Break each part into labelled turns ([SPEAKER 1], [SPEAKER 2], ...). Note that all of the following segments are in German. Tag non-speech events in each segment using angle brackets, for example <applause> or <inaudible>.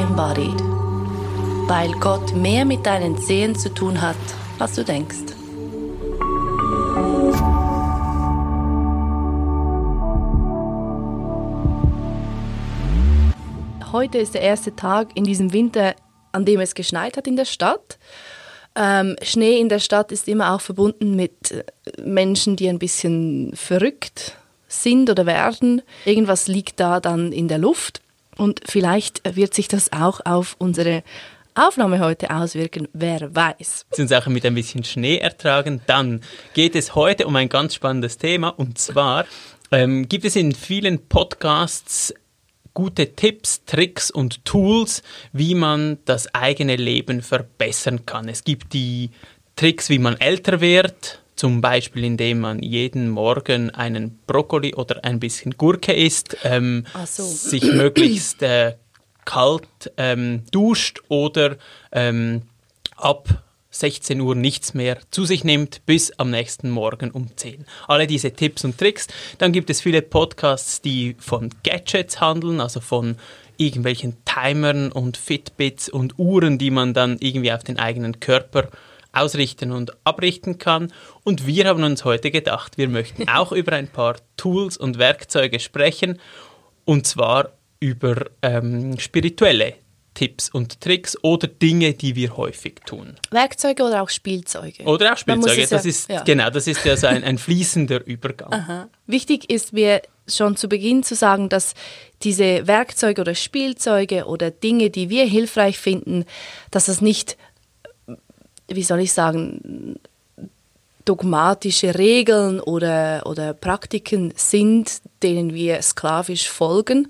[SPEAKER 1] embodied. Weil Gott mehr mit deinen Zehen zu tun hat, als du denkst. Heute ist der erste Tag in diesem Winter, an dem es geschneit hat in der Stadt. Ähm, Schnee in der Stadt ist immer auch verbunden mit äh, Menschen, die ein bisschen verrückt sind oder werden. Irgendwas liegt da dann in der Luft und vielleicht wird sich das auch auf unsere Aufnahme heute auswirken, wer weiß.
[SPEAKER 2] Auch mit ein bisschen Schnee ertragen. Dann geht es heute um ein ganz spannendes Thema und zwar ähm, gibt es in vielen Podcasts gute Tipps, Tricks und Tools, wie man das eigene Leben verbessern kann. Es gibt die Tricks, wie man älter wird, zum Beispiel indem man jeden Morgen einen Brokkoli oder ein bisschen Gurke isst, ähm, so. sich möglichst äh, kalt ähm, duscht oder ähm, ab 16 Uhr nichts mehr zu sich nimmt, bis am nächsten Morgen um 10. Alle diese Tipps und Tricks. Dann gibt es viele Podcasts, die von Gadgets handeln, also von irgendwelchen Timern und Fitbits und Uhren, die man dann irgendwie auf den eigenen Körper ausrichten und abrichten kann. Und wir haben uns heute gedacht, wir möchten <laughs> auch über ein paar Tools und Werkzeuge sprechen, und zwar über ähm, spirituelle Tipps und Tricks oder Dinge, die wir häufig tun.
[SPEAKER 1] Werkzeuge oder auch Spielzeuge?
[SPEAKER 2] Oder auch Spielzeuge. Das ja, ist, ja. Genau, das ist ja so ein, ein fließender Übergang.
[SPEAKER 1] Aha. Wichtig ist mir schon zu Beginn zu sagen, dass diese Werkzeuge oder Spielzeuge oder Dinge, die wir hilfreich finden, dass das nicht, wie soll ich sagen, dogmatische Regeln oder, oder Praktiken sind, denen wir sklavisch folgen,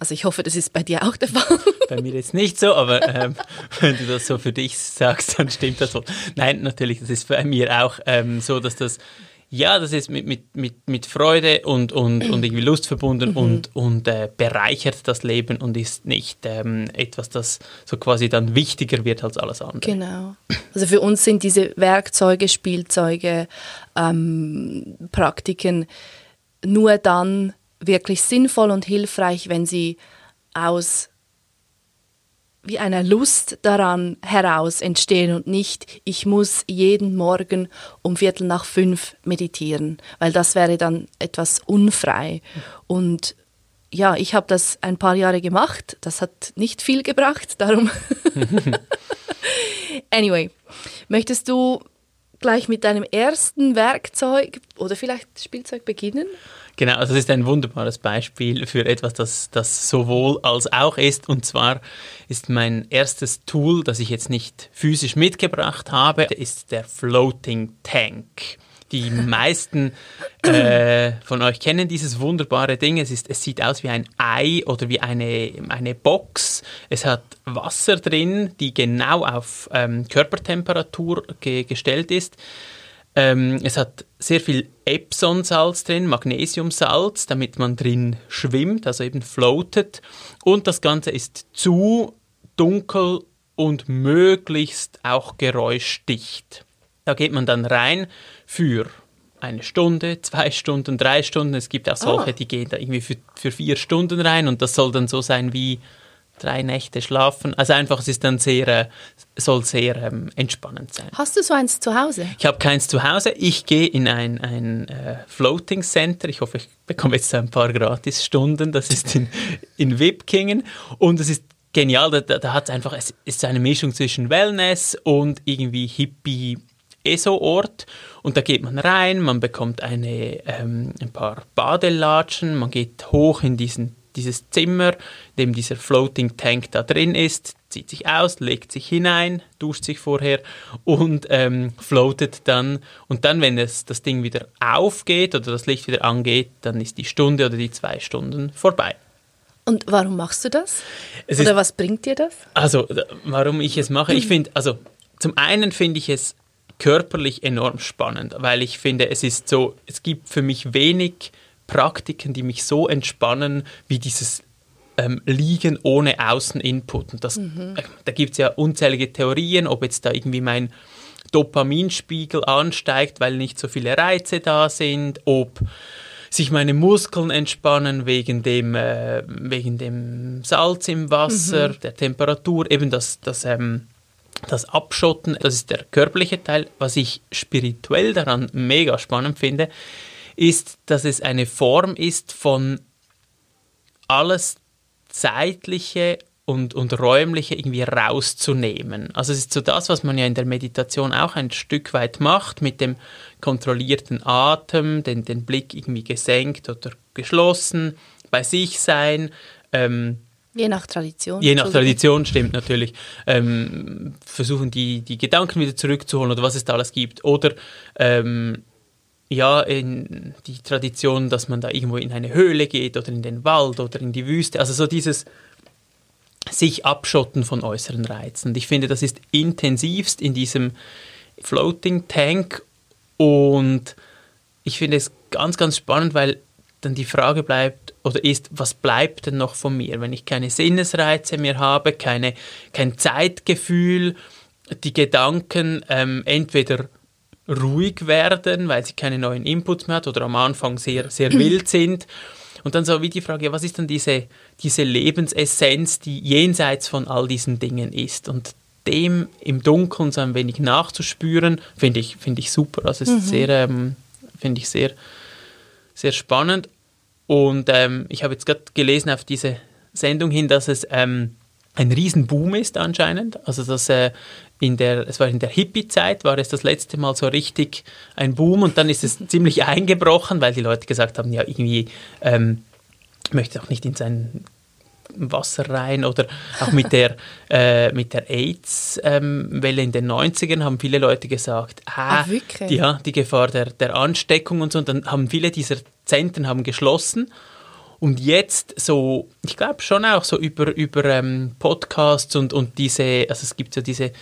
[SPEAKER 1] also ich hoffe, das ist bei dir auch der Fall.
[SPEAKER 2] Bei mir ist nicht so, aber ähm, wenn du das so für dich sagst, dann stimmt das wohl. Nein, natürlich, das ist bei mir auch ähm, so, dass das ja, das ist mit, mit, mit, mit Freude und, und, und <clears throat> irgendwie Lust verbunden mhm. und, und äh, bereichert das Leben und ist nicht ähm, etwas, das so quasi dann wichtiger wird als alles andere.
[SPEAKER 1] Genau. Also für uns sind diese Werkzeuge, Spielzeuge, ähm, Praktiken nur dann wirklich sinnvoll und hilfreich, wenn sie aus wie einer Lust daran heraus entstehen und nicht, ich muss jeden Morgen um Viertel nach fünf meditieren, weil das wäre dann etwas unfrei. Und ja, ich habe das ein paar Jahre gemacht, das hat nicht viel gebracht, darum. <laughs> anyway, möchtest du gleich mit deinem ersten Werkzeug oder vielleicht Spielzeug beginnen?
[SPEAKER 2] Genau, also das ist ein wunderbares Beispiel für etwas, das, das sowohl als auch ist. Und zwar ist mein erstes Tool, das ich jetzt nicht physisch mitgebracht habe, ist der Floating Tank. Die <laughs> meisten äh, von euch kennen dieses wunderbare Ding. Es, ist, es sieht aus wie ein Ei oder wie eine, eine Box. Es hat Wasser drin, die genau auf ähm, Körpertemperatur ge gestellt ist. Ähm, es hat sehr viel Epsonsalz drin, Magnesiumsalz, damit man drin schwimmt, also eben floatet. Und das Ganze ist zu dunkel und möglichst auch geräuschdicht. Da geht man dann rein für eine Stunde, zwei Stunden, drei Stunden. Es gibt auch solche, oh. die gehen da irgendwie für, für vier Stunden rein und das soll dann so sein wie drei Nächte schlafen. Also einfach, es ist dann sehr, äh, soll sehr ähm, entspannend sein.
[SPEAKER 1] Hast du so eins zu Hause?
[SPEAKER 2] Ich habe keins zu Hause. Ich gehe in ein, ein äh, Floating Center. Ich hoffe, ich bekomme jetzt ein paar Gratisstunden. Das ist in, in Wipkingen und es ist genial. Da, da hat es einfach, es ist eine Mischung zwischen Wellness und irgendwie Hippie ESO-Ort und da geht man rein, man bekommt eine, ähm, ein paar Badelatschen, man geht hoch in diesen dieses Zimmer, in dem dieser Floating Tank da drin ist, zieht sich aus, legt sich hinein, duscht sich vorher und ähm, floatet dann. Und dann, wenn es, das Ding wieder aufgeht oder das Licht wieder angeht, dann ist die Stunde oder die zwei Stunden vorbei.
[SPEAKER 1] Und warum machst du das? Es oder ist, was bringt dir das?
[SPEAKER 2] Also, warum ich es mache? Ich finde, also zum einen finde ich es körperlich enorm spannend, weil ich finde, es ist so, es gibt für mich wenig Praktiken, die mich so entspannen, wie dieses ähm, Liegen ohne Außeninput. Und das, mhm. äh, da gibt es ja unzählige Theorien, ob jetzt da irgendwie mein Dopaminspiegel ansteigt, weil nicht so viele Reize da sind, ob sich meine Muskeln entspannen wegen dem, äh, wegen dem Salz im Wasser, mhm. der Temperatur, eben das, das, ähm, das Abschotten, das ist der körperliche Teil. Was ich spirituell daran mega spannend finde, ist, dass es eine Form ist von alles Zeitliche und, und räumliche irgendwie rauszunehmen. Also es ist so das, was man ja in der Meditation auch ein Stück weit macht, mit dem kontrollierten Atem, den, den Blick irgendwie gesenkt oder geschlossen, bei sich sein. Ähm,
[SPEAKER 1] Je nach Tradition.
[SPEAKER 2] Je nach Tradition, stimmt natürlich. Ähm, versuchen die, die Gedanken wieder zurückzuholen oder was es da alles gibt. Oder ähm, ja, in die Tradition, dass man da irgendwo in eine Höhle geht oder in den Wald oder in die Wüste. Also so dieses sich abschotten von äußeren Reizen. Und ich finde, das ist intensivst in diesem Floating Tank und ich finde es ganz, ganz spannend, weil dann die Frage bleibt oder ist, was bleibt denn noch von mir, wenn ich keine Sinnesreize mehr habe, keine, kein Zeitgefühl, die Gedanken ähm, entweder ruhig werden, weil sie keine neuen Inputs mehr hat oder am Anfang sehr, sehr wild <clears throat> sind. Und dann so wie die Frage, was ist dann diese, diese Lebensessenz, die jenseits von all diesen Dingen ist? Und dem im Dunkeln so ein wenig nachzuspüren, finde ich, find ich super. Also es ist mhm. sehr, ähm, finde ich sehr, sehr spannend. Und ähm, ich habe jetzt gerade gelesen auf diese Sendung hin, dass es ähm, ein Riesenboom ist anscheinend. Also dass äh, in der, es war in der Hippie-Zeit, war es das letzte Mal so richtig ein Boom und dann ist es ziemlich eingebrochen, weil die Leute gesagt haben, ja irgendwie ähm, möchte auch nicht in sein Wasser rein oder auch mit der, <laughs> äh, mit der AIDS-Welle ähm, in den 90ern haben viele Leute gesagt, ah, ah ja, die Gefahr der, der Ansteckung und so. Und dann haben viele dieser Zentren haben geschlossen. Und jetzt so, ich glaube schon auch so über, über ähm, Podcasts und, und diese, also es gibt so diese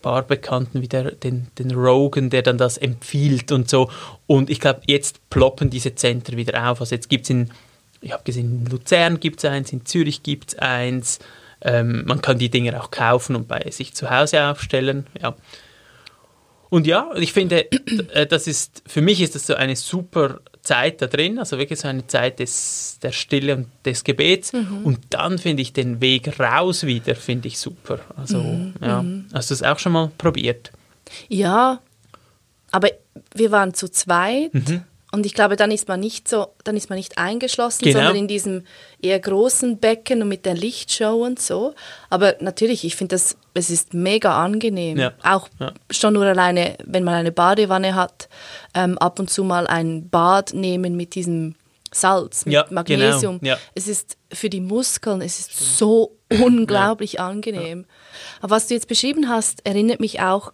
[SPEAKER 2] paar Bekannten wie der, den, den Rogan, der dann das empfiehlt und so. Und ich glaube, jetzt ploppen diese Zentren wieder auf. Also jetzt gibt es in, ich habe gesehen, in Luzern gibt es eins, in Zürich gibt es eins. Ähm, man kann die Dinge auch kaufen und bei sich zu Hause aufstellen. Ja. Und ja, ich finde, äh, das ist, für mich ist das so eine super Zeit da drin, also wirklich so eine Zeit des, der Stille und des Gebets. Mhm. Und dann finde ich den Weg raus wieder, finde ich super. Also, mhm. ja. Mhm. Hast du es auch schon mal probiert?
[SPEAKER 1] Ja, aber wir waren zu zweit. Mhm. Und ich glaube, dann ist man nicht so, dann ist man nicht eingeschlossen, genau. sondern in diesem eher großen Becken und mit der Lichtshow und so. Aber natürlich, ich finde das, es ist mega angenehm. Ja. Auch ja. schon nur alleine, wenn man eine Badewanne hat, ähm, ab und zu mal ein Bad nehmen mit diesem Salz, mit ja, genau. Magnesium. Genau. Es ist für die Muskeln, es ist so <clears throat> unglaublich angenehm. Aber was du jetzt beschrieben hast, erinnert mich auch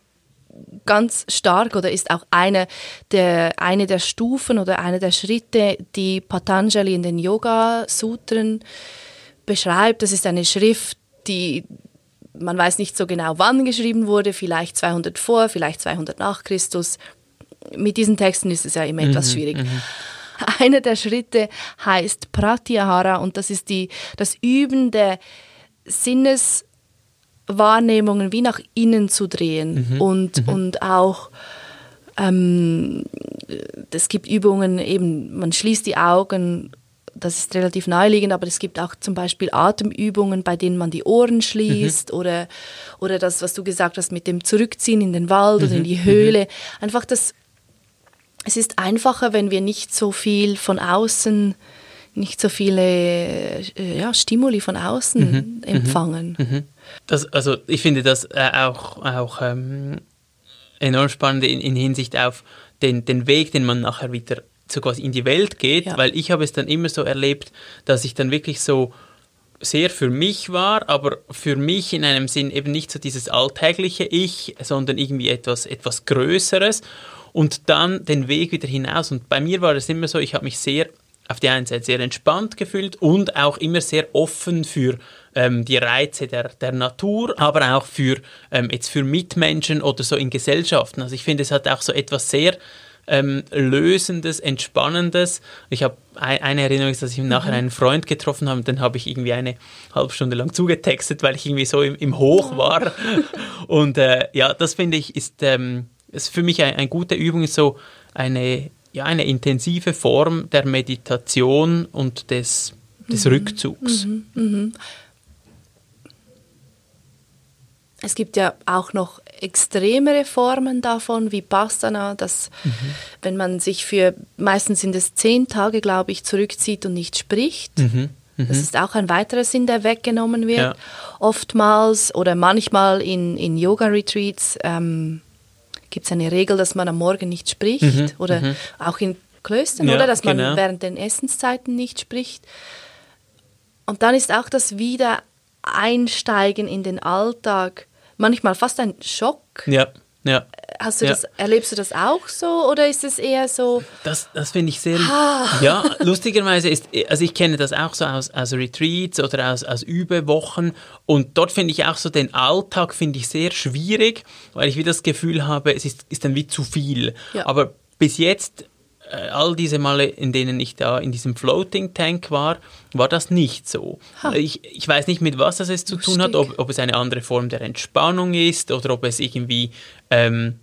[SPEAKER 1] ganz stark oder ist auch eine der, eine der Stufen oder eine der Schritte, die Patanjali in den Yoga-Sutren beschreibt. Das ist eine Schrift, die man weiß nicht so genau, wann geschrieben wurde, vielleicht 200 vor, vielleicht 200 nach Christus. Mit diesen Texten ist es ja immer etwas mhm, schwierig. Mhm. <laughs> Einer der Schritte heißt Pratyahara und das ist die, das Üben der Sinnes Wahrnehmungen wie nach innen zu drehen mhm. und, mhm. und auch ähm, es gibt Übungen, eben man schließt die Augen, das ist relativ naheliegend, aber es gibt auch zum Beispiel Atemübungen, bei denen man die Ohren schließt mhm. oder, oder das, was du gesagt hast mit dem Zurückziehen in den Wald oder in mhm. die Höhle. Mhm. Einfach das, es ist einfacher, wenn wir nicht so viel von außen nicht so viele äh, ja, Stimuli von außen mhm. mhm. empfangen.
[SPEAKER 2] Das, also ich finde das äh, auch, auch ähm, enorm spannend in, in, Hinsicht auf den, den Weg, den man nachher wieder so quasi in die Welt geht, ja. weil ich habe es dann immer so erlebt, dass ich dann wirklich so sehr für mich war, aber für mich in einem Sinn eben nicht so dieses alltägliche Ich, sondern irgendwie etwas, etwas Größeres und dann den Weg wieder hinaus. Und bei mir war es immer so, ich habe mich sehr auf die einen Seite sehr entspannt gefühlt und auch immer sehr offen für ähm, die Reize der, der Natur, aber auch für ähm, jetzt für Mitmenschen oder so in Gesellschaften. Also ich finde, es hat auch so etwas sehr ähm, Lösendes, Entspannendes. Ich habe eine Erinnerung, dass ich nachher mhm. einen Freund getroffen habe, dann habe ich irgendwie eine halbe Stunde lang zugetextet, weil ich irgendwie so im, im Hoch war. <laughs> und äh, ja, das finde ich ist, ähm, ist für mich eine, eine gute Übung, ist so eine ja, eine intensive Form der Meditation und des, des Rückzugs.
[SPEAKER 1] Es gibt ja auch noch extremere Formen davon, wie Bastana, dass wenn man sich für, meistens sind es zehn Tage, glaube ich, zurückzieht und nicht spricht.
[SPEAKER 2] Mhm.
[SPEAKER 1] Das ist auch ein weiterer Sinn, der weggenommen wird.
[SPEAKER 2] Ja.
[SPEAKER 1] Oftmals oder manchmal in, in Yoga-Retreats ähm, gibt es eine Regel, dass man am Morgen nicht spricht. Oder auch in Klöstern,
[SPEAKER 2] Mhm, Ja,
[SPEAKER 1] oder? Dass man
[SPEAKER 2] genau.
[SPEAKER 1] während den Essenszeiten nicht spricht. Und dann ist auch das Wiedereinsteigen in den Alltag manchmal fast ein Schock.
[SPEAKER 2] Ja, ja.
[SPEAKER 1] Hast du
[SPEAKER 2] Ja.
[SPEAKER 1] das, erlebst du das auch so oder ist es eher so,
[SPEAKER 2] Das, das finde ich sehr.
[SPEAKER 1] Ah.
[SPEAKER 2] Ja, lustigerweise ist, also ich kenne das auch so aus, aus Retreats oder aus, aus Übewochen und dort finde ich auch so den Alltag finde ich sehr schwierig, weil ich wie das Gefühl habe, es ist, ist dann wie zu viel.
[SPEAKER 1] Ja.
[SPEAKER 2] Aber bis jetzt, all diese Male, in denen ich da in diesem Floating Tank war, war das nicht so.
[SPEAKER 1] Ha.
[SPEAKER 2] Ich, ich weiß nicht, mit was das es zu tun hat, ob, ob es eine andere Form der Entspannung ist oder ob es irgendwie ähm,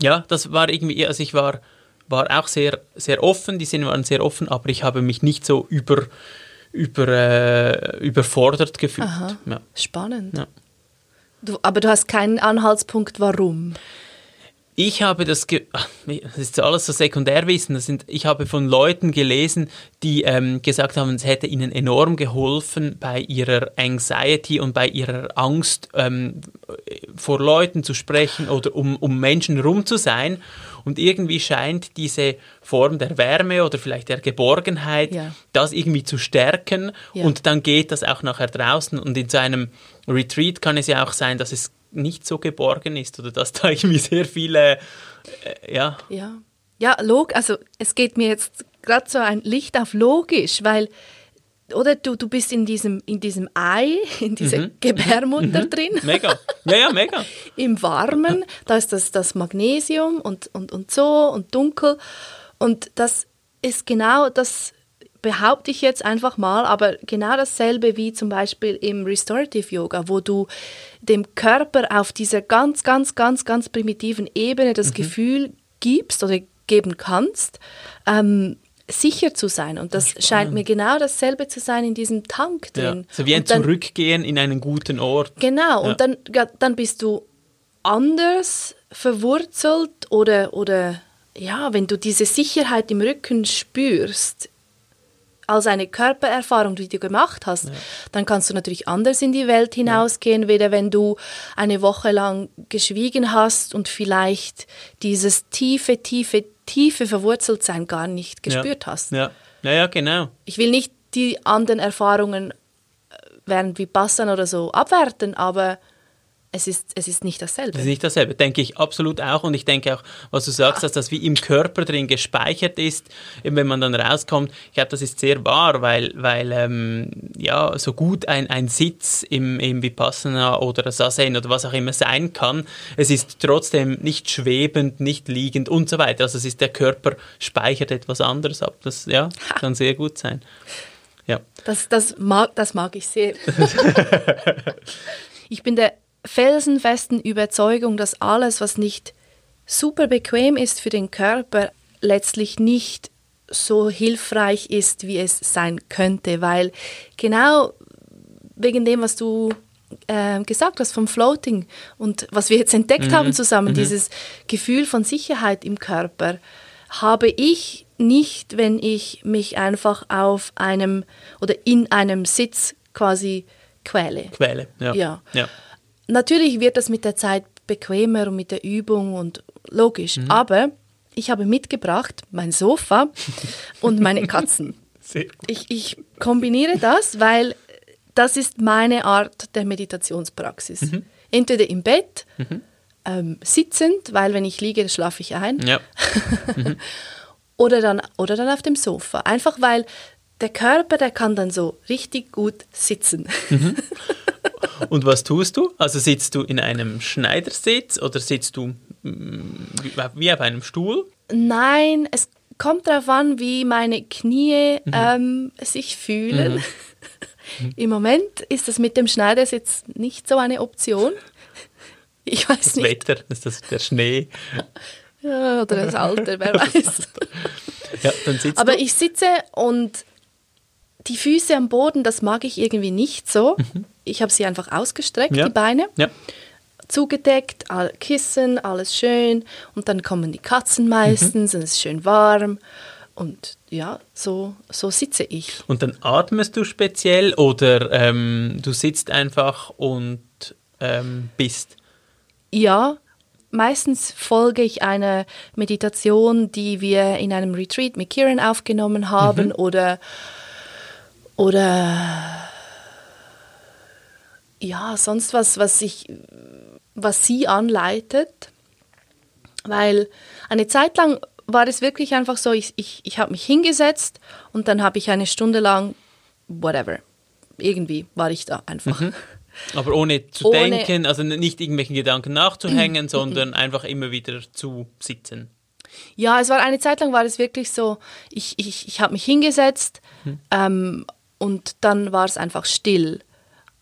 [SPEAKER 2] ja, das war irgendwie, also ich war, war auch sehr, sehr offen, die Sinne waren sehr offen, aber ich habe mich nicht so über, über, äh, überfordert gefühlt. Ja.
[SPEAKER 1] spannend.
[SPEAKER 2] Ja.
[SPEAKER 1] Du, aber du hast keinen Anhaltspunkt, warum.
[SPEAKER 2] Ich habe das, das ist alles so Sekundärwissen, das sind, ich habe von Leuten gelesen, die ähm, gesagt haben, es hätte ihnen enorm geholfen bei ihrer Anxiety und bei ihrer Angst, ähm, vor Leuten zu sprechen oder um, um Menschen rum zu sein. Und irgendwie scheint diese Form der Wärme oder vielleicht der Geborgenheit,
[SPEAKER 1] Ja.
[SPEAKER 2] das irgendwie zu stärken.
[SPEAKER 1] Ja.
[SPEAKER 2] Und dann geht das auch nachher draußen. Und in so einem Retreat kann es ja auch sein, dass es nicht so geborgen ist oder dass da irgendwie sehr viele, äh, ja,
[SPEAKER 1] Ja, ja log, also es geht mir jetzt gerade so ein Licht auf logisch, weil oder du, du bist in diesem, in diesem Ei, in dieser
[SPEAKER 2] Mhm.
[SPEAKER 1] Gebärmutter drin,
[SPEAKER 2] mega. Ja, ja, mega. <laughs>
[SPEAKER 1] im Warmen, da ist das, das Magnesium und, und, und so und dunkel. Und das ist genau das, behaupte ich jetzt einfach mal, aber genau dasselbe wie zum Beispiel im Restorative Yoga, wo du dem Körper auf dieser ganz, ganz, ganz, ganz primitiven Ebene das Gefühl gibst oder geben kannst, ähm, sicher zu sein. Und das scheint mir genau dasselbe zu sein in diesem Tank
[SPEAKER 2] Ja.
[SPEAKER 1] drin.
[SPEAKER 2] So wie ein
[SPEAKER 1] dann-
[SPEAKER 2] Zurückgehen in einen guten Ort.
[SPEAKER 1] Genau,
[SPEAKER 2] Ja.
[SPEAKER 1] und dann, ja, dann bist du anders verwurzelt oder, oder ja, wenn du diese Sicherheit im Rücken spürst, als eine Körpererfahrung, die du gemacht hast, dann kannst du natürlich anders in die Welt hinausgehen, weder wenn du eine Woche lang geschwiegen hast und vielleicht dieses tiefe, tiefe, tiefe Verwurzeltsein gar nicht gespürt
[SPEAKER 2] ja.
[SPEAKER 1] hast.
[SPEAKER 2] Ja. ja, ja, genau.
[SPEAKER 1] Ich will nicht die anderen Erfahrungen äh, während wie Bassan oder so abwerten, aber es ist, es ist nicht dasselbe.
[SPEAKER 2] Das ist nicht dasselbe, denke ich absolut auch. Und ich denke auch, was du sagst, dass das wie im Körper drin gespeichert ist, eben wenn man dann rauskommt. Ich glaube, das ist sehr wahr, weil, weil ähm, ja, so gut ein, ein Sitz im, im Vipassana oder Sazen oder was auch immer sein kann, es ist trotzdem nicht schwebend, nicht liegend und so weiter. Also es ist der Körper speichert etwas anderes ab. Das ja, kann sehr gut sein. Ja.
[SPEAKER 1] Das, das, mag, das mag ich sehr. <laughs> ich bin der felsenfesten Überzeugung, dass alles, was nicht super bequem ist für den Körper, letztlich nicht so hilfreich ist, wie es sein könnte, weil genau wegen dem, was du äh, gesagt hast vom Floating und was wir jetzt entdeckt haben zusammen, dieses Gefühl von Sicherheit im Körper, habe ich nicht, wenn ich mich einfach auf einem oder in einem Sitz quasi quäle.
[SPEAKER 2] Quäle. Ja.
[SPEAKER 1] Ja.
[SPEAKER 2] ja.
[SPEAKER 1] Natürlich wird das mit der Zeit bequemer und mit der Übung und logisch,
[SPEAKER 2] Mhm.
[SPEAKER 1] aber ich habe mitgebracht mein Sofa <laughs> und meine Katzen. Ich, ich kombiniere das, weil das ist meine Art der Meditationspraxis.
[SPEAKER 2] Mhm.
[SPEAKER 1] Entweder im Bett, ähm, sitzend, weil wenn ich liege, schlafe ich ein,
[SPEAKER 2] Ja. <laughs>
[SPEAKER 1] oder, dann, oder dann auf dem Sofa. Einfach weil der Körper, der kann dann so richtig gut sitzen. <laughs>
[SPEAKER 2] Und was tust du? Also sitzt du in einem Schneidersitz oder sitzt du mm, wie- auf einem Stuhl?
[SPEAKER 1] Nein, es kommt darauf an, wie meine Knie
[SPEAKER 2] Mhm.
[SPEAKER 1] ähm, sich fühlen. <laughs> Im Moment ist das mit dem Schneidersitz nicht so eine Option. Ich weiß
[SPEAKER 2] Das
[SPEAKER 1] nicht.
[SPEAKER 2] Wetter, das ist das, der Schnee.
[SPEAKER 1] Ja, oder das Alter, wer <laughs> weiß.
[SPEAKER 2] Ja,
[SPEAKER 1] Aber
[SPEAKER 2] du.
[SPEAKER 1] ich sitze und die Füße am Boden, das mag ich irgendwie nicht so. Ich habe sie einfach ausgestreckt,
[SPEAKER 2] Mhm. Ja.
[SPEAKER 1] die Beine,
[SPEAKER 2] Ja.
[SPEAKER 1] zugedeckt, all, Kissen, alles schön. Und dann kommen die Katzen meistens und es ist schön warm. Und ja, so, so sitze ich.
[SPEAKER 2] Und dann atmest du speziell oder ähm, du sitzt einfach und ähm, bist.
[SPEAKER 1] Ja, meistens folge ich einer Meditation, die wir in einem Retreat mit Kieran aufgenommen haben oder oder ja, sonst was, was ich was sie anleitet, weil eine Zeit lang war es wirklich einfach so, ich, ich, ich habe mich hingesetzt und dann habe ich eine Stunde lang whatever, irgendwie war ich da einfach.
[SPEAKER 2] Aber ohne zu
[SPEAKER 1] Ohne-
[SPEAKER 2] denken, also nicht irgendwelchen Gedanken nachzuhängen, <clears throat> sondern einfach immer wieder zu sitzen.
[SPEAKER 1] Ja, es war eine Zeit lang war es wirklich so, ich, ich, ich habe mich hingesetzt ähm, und dann war es einfach still.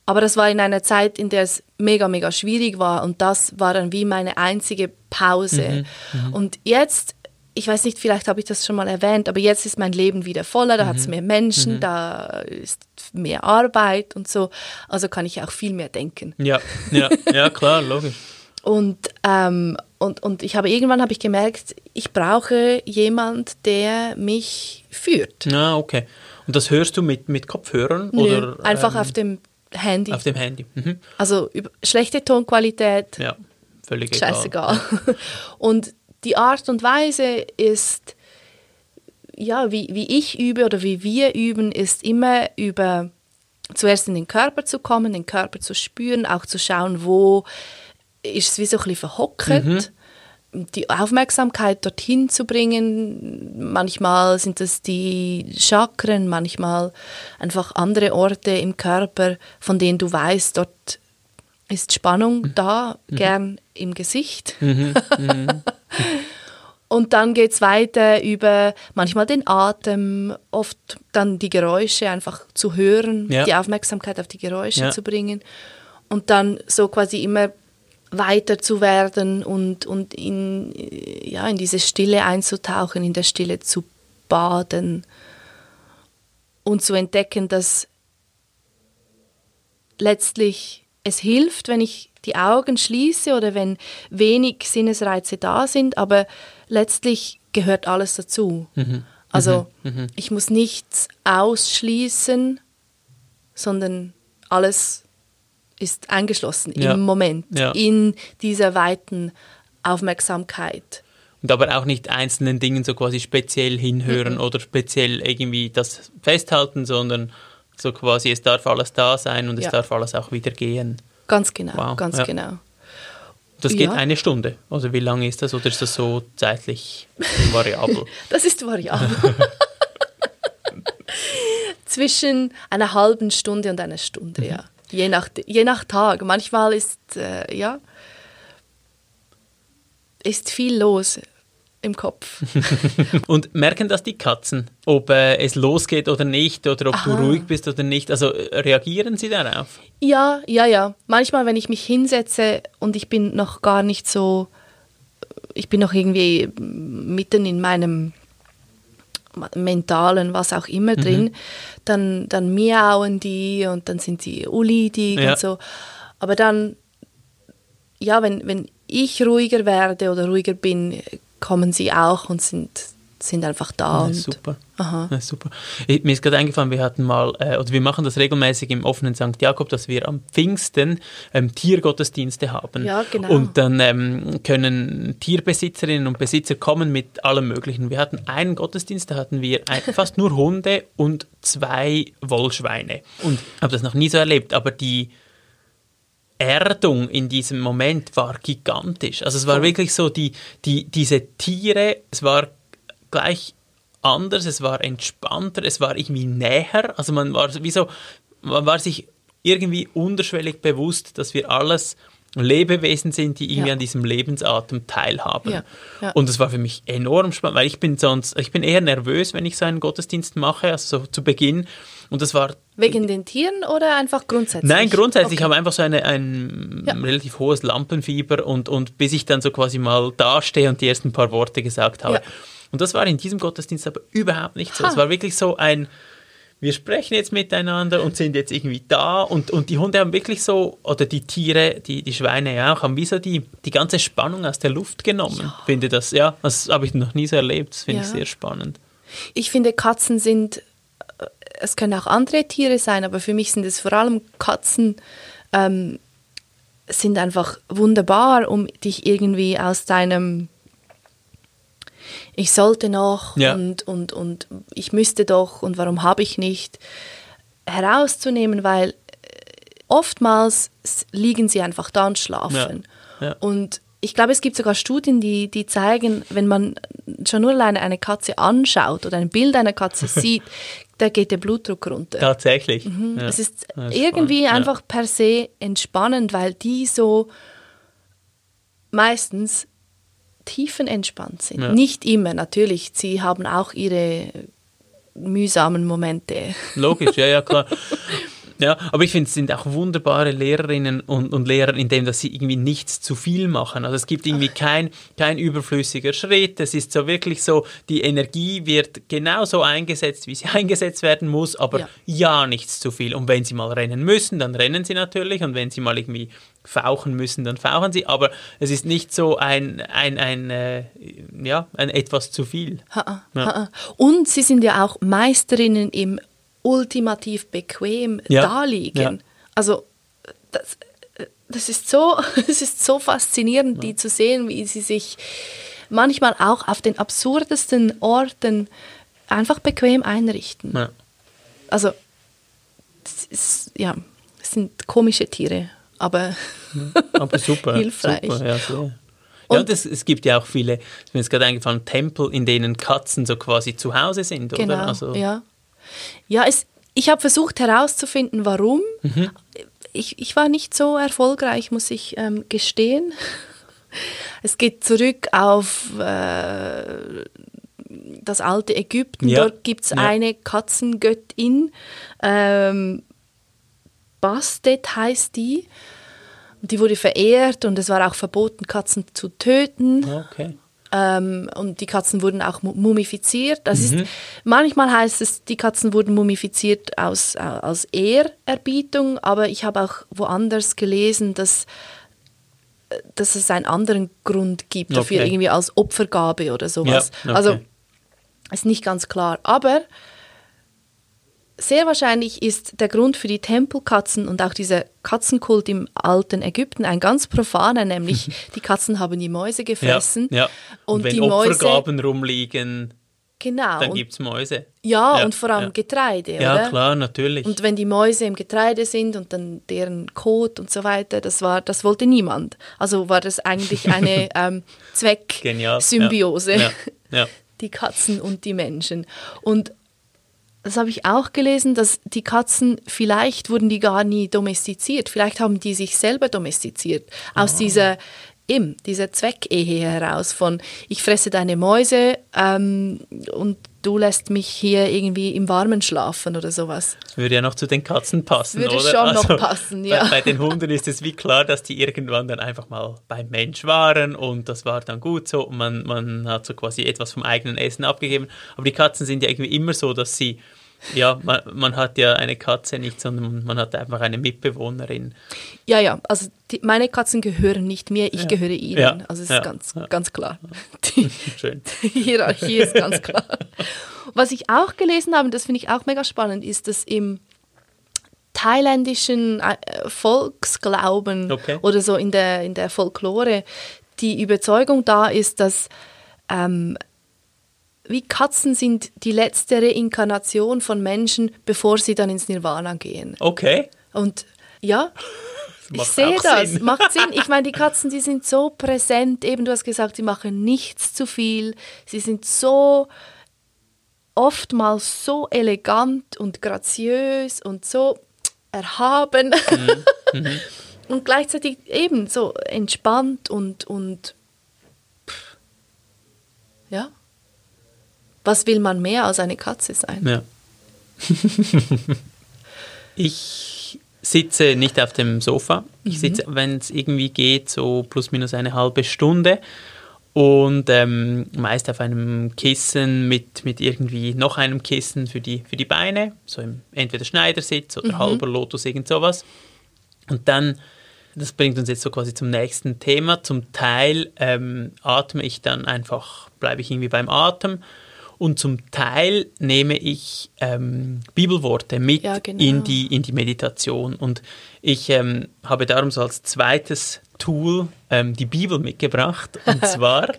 [SPEAKER 1] Aber das war in einer Zeit, in der es mega, mega schwierig war und das war dann wie meine einzige Pause. Und jetzt, ich weiß nicht, vielleicht habe ich das schon mal erwähnt, aber jetzt ist mein Leben wieder voller, da hat es mehr Menschen, da ist mehr Arbeit und so. Also kann ich auch viel mehr denken.
[SPEAKER 2] Ja, ja, ja, klar, logisch.
[SPEAKER 1] Und, ähm, und, und ich habe irgendwann habe ich gemerkt, ich brauche jemand, der mich führt.
[SPEAKER 2] Ah, okay. Und das hörst du mit, mit Kopfhörern
[SPEAKER 1] Nö,
[SPEAKER 2] oder
[SPEAKER 1] einfach
[SPEAKER 2] ähm,
[SPEAKER 1] auf dem Handy.
[SPEAKER 2] auf dem Handy? Mhm.
[SPEAKER 1] also über, schlechte Tonqualität,
[SPEAKER 2] Ja, völlig egal.
[SPEAKER 1] scheißegal. <laughs> Und die Art und Weise ist, ja, wie, wie ich übe oder wie wir üben, ist immer über zuerst in den Körper zu kommen, den Körper zu spüren, auch zu schauen, wo ist es wie so ein bisschen verhockert. Die Aufmerksamkeit dorthin zu bringen. Manchmal sind es die Chakren, manchmal einfach andere Orte im Körper, von denen du weißt, dort ist Spannung da, gern im Gesicht. <laughs> Und dann geht es weiter über manchmal den Atem, oft dann die Geräusche einfach zu hören,
[SPEAKER 2] Ja.
[SPEAKER 1] die Aufmerksamkeit auf die Geräusche
[SPEAKER 2] Ja.
[SPEAKER 1] zu bringen und dann so quasi immer weiter zu werden und, und in, ja, in diese Stille einzutauchen, in der Stille zu baden und zu entdecken, dass letztlich es hilft, wenn ich die Augen schließe oder wenn wenig Sinnesreize da sind, aber letztlich gehört alles dazu. Also ich muss nichts ausschließen, sondern alles ist eingeschlossen
[SPEAKER 2] Ja.
[SPEAKER 1] im Moment,
[SPEAKER 2] Ja.
[SPEAKER 1] in dieser weiten Aufmerksamkeit.
[SPEAKER 2] Und aber auch nicht einzelnen Dingen so quasi speziell hinhören oder speziell irgendwie das festhalten, sondern so quasi, es darf alles da sein und es
[SPEAKER 1] Ja.
[SPEAKER 2] darf alles auch wieder gehen.
[SPEAKER 1] Ganz genau,
[SPEAKER 2] Wow,
[SPEAKER 1] ganz genau.
[SPEAKER 2] Das geht eine Stunde. Also wie lange ist das oder ist das so zeitlich <laughs> variabel?
[SPEAKER 1] Das ist variabel. <laughs> Zwischen einer halben Stunde und einer Stunde,
[SPEAKER 2] Mhm.
[SPEAKER 1] ja. Je nach, je nach Tag. Manchmal ist, äh, ja, ist viel los im Kopf. <laughs>
[SPEAKER 2] Und merken das die Katzen, ob äh, es losgeht oder nicht oder ob du
[SPEAKER 1] Aha.
[SPEAKER 2] ruhig bist oder nicht? Also äh, reagieren sie darauf?
[SPEAKER 1] Ja, ja, ja. Manchmal, wenn ich mich hinsetze und ich bin noch gar nicht so, ich bin noch irgendwie mitten in meinem mentalen, was auch
[SPEAKER 2] Mhm.
[SPEAKER 1] immer drin, dann, dann miauen die und dann sind sie ulidig
[SPEAKER 2] Ja.
[SPEAKER 1] und so. Aber dann, ja, wenn, wenn ich ruhiger werde oder ruhiger bin, kommen sie auch und sind, sind einfach da.
[SPEAKER 2] Ja,
[SPEAKER 1] und,
[SPEAKER 2] super.
[SPEAKER 1] Aha.
[SPEAKER 2] Ja, super. Ich, mir ist gerade eingefallen, wir hatten mal, äh, oder wir machen das regelmäßig im offenen St. Jakob, dass wir am Pfingsten ähm, Tiergottesdienste haben.
[SPEAKER 1] Ja, genau.
[SPEAKER 2] Und dann ähm, können Tierbesitzerinnen und Besitzer kommen mit allem Möglichen. Wir hatten einen Gottesdienst, da hatten wir ein, <laughs> fast nur Hunde und zwei Wollschweine. Und ich habe das noch nie so erlebt, aber die Erdung in diesem Moment war gigantisch. Also es war wirklich so, die, die, diese Tiere, es war gleich anders, es war entspannter, es war irgendwie näher. Also man war wie so, man war sich irgendwie unterschwellig bewusst, dass wir alles Lebewesen sind, die irgendwie
[SPEAKER 1] Ja.
[SPEAKER 2] an diesem Lebensatem teilhaben.
[SPEAKER 1] Ja, ja.
[SPEAKER 2] Und das war für mich enorm spannend, weil ich bin sonst, ich bin eher nervös, wenn ich so einen Gottesdienst mache, also so zu Beginn. Und das war
[SPEAKER 1] Wegen den Tieren oder einfach grundsätzlich?
[SPEAKER 2] Nein, grundsätzlich.
[SPEAKER 1] Okay.
[SPEAKER 2] Ich habe einfach so eine, ein relativ hohes Lampenfieber und, und bis ich dann so quasi mal dastehe und die ersten paar Worte gesagt habe.
[SPEAKER 1] Ja.
[SPEAKER 2] Und das war in diesem Gottesdienst aber überhaupt nicht so.
[SPEAKER 1] Ha.
[SPEAKER 2] Es war wirklich so ein, wir sprechen jetzt miteinander und sind jetzt irgendwie da und, und die Hunde haben wirklich so, oder die Tiere, die, die Schweine ja auch, haben wie so die, die ganze Spannung aus der Luft genommen. Finde das, ja, das habe ich noch nie so erlebt. Das finde ich
[SPEAKER 1] Ja.
[SPEAKER 2] sehr spannend.
[SPEAKER 1] Ich finde, Katzen sind, äh, es können auch andere Tiere sein, aber für mich sind es vor allem Katzen, ähm, sind einfach wunderbar, um dich irgendwie aus deinem ich sollte noch
[SPEAKER 2] Ja.
[SPEAKER 1] und, und, und ich müsste doch und warum habe ich nicht herauszunehmen, weil äh, oftmals liegen sie einfach da und schlafen.
[SPEAKER 2] Ja. Ja.
[SPEAKER 1] Und ich glaube, es gibt sogar Studien, die, die zeigen, wenn man schon nur alleine eine Katze anschaut oder ein Bild einer Katze <laughs> sieht, da geht der Blutdruck runter.
[SPEAKER 2] Tatsächlich. Ja.
[SPEAKER 1] Mhm. Es ist
[SPEAKER 2] ist
[SPEAKER 1] irgendwie
[SPEAKER 2] spannend, ja.
[SPEAKER 1] einfach per se entspannend, weil die so meistens tiefenentspannt sind.
[SPEAKER 2] Ja.
[SPEAKER 1] Nicht immer, natürlich. Sie haben auch ihre mühsamen Momente.
[SPEAKER 2] Logisch, ja, ja, klar. <laughs> Ja, aber ich finde, es sind auch wunderbare Lehrerinnen und, und Lehrer, indem dass sie irgendwie nichts zu viel machen. Also es gibt irgendwie kein, kein überflüssiger Schritt. Es ist so wirklich so, die Energie wird genauso eingesetzt, wie sie <laughs> eingesetzt werden muss, aber ja.
[SPEAKER 1] Ja.
[SPEAKER 2] nichts zu viel. Und wenn sie mal rennen müssen, dann rennen sie natürlich. Und wenn sie mal irgendwie fauchen müssen, dann fauchen sie. Aber es ist nicht so ein, ein, ein, äh, ja, ein etwas zu viel.
[SPEAKER 1] Ha-ha,
[SPEAKER 2] Ja.
[SPEAKER 1] ha-ha. Und sie sind ja auch Meisterinnen im ultimativ bequem
[SPEAKER 2] Ja,
[SPEAKER 1] daliegen.
[SPEAKER 2] ja.
[SPEAKER 1] Also das, das ist so, <laughs> es ist so faszinierend, die zu sehen, wie sie sich manchmal auch auf den absurdesten Orten einfach bequem einrichten. Also es ist, ja, es sind komische Tiere, aber <laughs>
[SPEAKER 2] Aber super.
[SPEAKER 1] Hilfreich.
[SPEAKER 2] Super, ja, ja, und es, es gibt ja auch viele, ist mir jetzt gerade eingefallen, Tempel, in denen Katzen so quasi zu Hause sind,
[SPEAKER 1] Genau,
[SPEAKER 2] oder? Also,
[SPEAKER 1] ja. Ja, es, ich habe versucht herauszufinden, warum.
[SPEAKER 2] Mhm.
[SPEAKER 1] Ich, ich war nicht so erfolgreich, muss ich ähm, gestehen. Es geht zurück auf äh, das alte Ägypten.
[SPEAKER 2] Ja,
[SPEAKER 1] Dort gibt es
[SPEAKER 2] ja.
[SPEAKER 1] eine Katzengöttin. Ähm, Bastet heißt die. Die wurde verehrt und es war auch verboten, Katzen zu töten.
[SPEAKER 2] Okay.
[SPEAKER 1] Ähm, und die Katzen wurden auch mu- mumifiziert. Das
[SPEAKER 2] Mhm.
[SPEAKER 1] ist, manchmal heißt es, die Katzen wurden mumifiziert aus, aus Ehrerbietung, aber ich habe auch woanders gelesen, dass, dass es einen anderen Grund gibt dafür,
[SPEAKER 2] Okay.
[SPEAKER 1] irgendwie als Opfergabe oder sowas.
[SPEAKER 2] Ja, okay.
[SPEAKER 1] Also ist nicht ganz klar. Aber sehr wahrscheinlich ist der Grund für die Tempelkatzen und auch dieser Katzenkult im alten Ägypten ein ganz profaner, nämlich <laughs> die Katzen haben die Mäuse
[SPEAKER 2] Ja,
[SPEAKER 1] gefressen.
[SPEAKER 2] ja. Und,
[SPEAKER 1] Und
[SPEAKER 2] wenn
[SPEAKER 1] die Mäuse,
[SPEAKER 2] Opfergaben rumliegen,
[SPEAKER 1] genau.
[SPEAKER 2] dann gibt es Mäuse.
[SPEAKER 1] ja,
[SPEAKER 2] Ja,
[SPEAKER 1] und vor allem
[SPEAKER 2] ja.
[SPEAKER 1] Getreide,
[SPEAKER 2] Ja,
[SPEAKER 1] oder?
[SPEAKER 2] klar, natürlich.
[SPEAKER 1] Und wenn die Mäuse im Getreide sind und dann deren Kot und so weiter, das war, das wollte niemand. Also war das eigentlich <laughs> eine ähm. Zwecksymbiose.
[SPEAKER 2] Ja, ja. <laughs>
[SPEAKER 1] Die Katzen und die Menschen. Und das habe ich auch gelesen, dass die Katzen, vielleicht wurden die gar nie domestiziert, vielleicht haben die sich selber domestiziert. Aus dieser, eben, dieser Zweckehe heraus von, ich fresse deine Mäuse ähm, und du lässt mich hier irgendwie im Warmen schlafen oder sowas.
[SPEAKER 2] Würde ja noch zu den Katzen passen,
[SPEAKER 1] Würde
[SPEAKER 2] oder? Also,
[SPEAKER 1] schon noch passen, ja.
[SPEAKER 2] Bei, bei den Hunden ist es wie klar, dass die irgendwann dann einfach mal beim Mensch waren und das war dann gut so und man, man hat so quasi etwas vom eigenen Essen abgegeben. Aber die Katzen sind ja irgendwie immer so, dass sie, ja, man, man hat ja eine Katze nicht, sondern man hat einfach eine Mitbewohnerin.
[SPEAKER 1] Ja, ja, also die, meine Katzen gehören nicht mir, ich gehöre ihnen.
[SPEAKER 2] Ja,
[SPEAKER 1] Also es ist
[SPEAKER 2] ja,
[SPEAKER 1] ganz,
[SPEAKER 2] ja.
[SPEAKER 1] ganz klar. Die, <laughs>
[SPEAKER 2] Schön.
[SPEAKER 1] Die <laughs> Hierarchie ist ganz klar. Was ich auch gelesen habe, und das finde ich auch mega spannend, ist, dass im thailändischen äh, Volksglauben
[SPEAKER 2] Okay.
[SPEAKER 1] oder so in der, in der Folklore die Überzeugung da ist, dass ähm, wie Katzen sind die letzte Reinkarnation von Menschen, bevor sie dann ins Nirvana gehen.
[SPEAKER 2] Okay.
[SPEAKER 1] Und ja, ich sehe das,
[SPEAKER 2] Sinn.
[SPEAKER 1] macht Sinn. <laughs> Ich meine, die Katzen, die sind so präsent. Eben, du hast gesagt, sie machen nichts zu viel. Sie sind so oftmals so elegant und graziös und so erhaben.
[SPEAKER 2] Mhm. <laughs>
[SPEAKER 1] und gleichzeitig eben so entspannt und, und pff, ja. Was will man mehr als eine Katze sein?
[SPEAKER 2] Ja. <laughs> Ich sitze nicht auf dem Sofa. Ich sitze, wenn es irgendwie geht, so plus minus eine halbe Stunde und ähm, meist auf einem Kissen mit, mit irgendwie noch einem Kissen für die, für die Beine, so im entweder Schneidersitz oder mhm. halber Lotus, irgend sowas. Und dann, das bringt uns jetzt so quasi zum nächsten Thema. Zum Teil ähm, atme ich dann einfach, bleibe ich irgendwie beim Atem und zum Teil nehme ich ähm, Bibelworte mit ja, genau. in, die, in die Meditation. Und ich ähm, habe darum so als zweites Tool ähm, die Bibel mitgebracht. Und <laughs> zwar, <laughs> <laughs>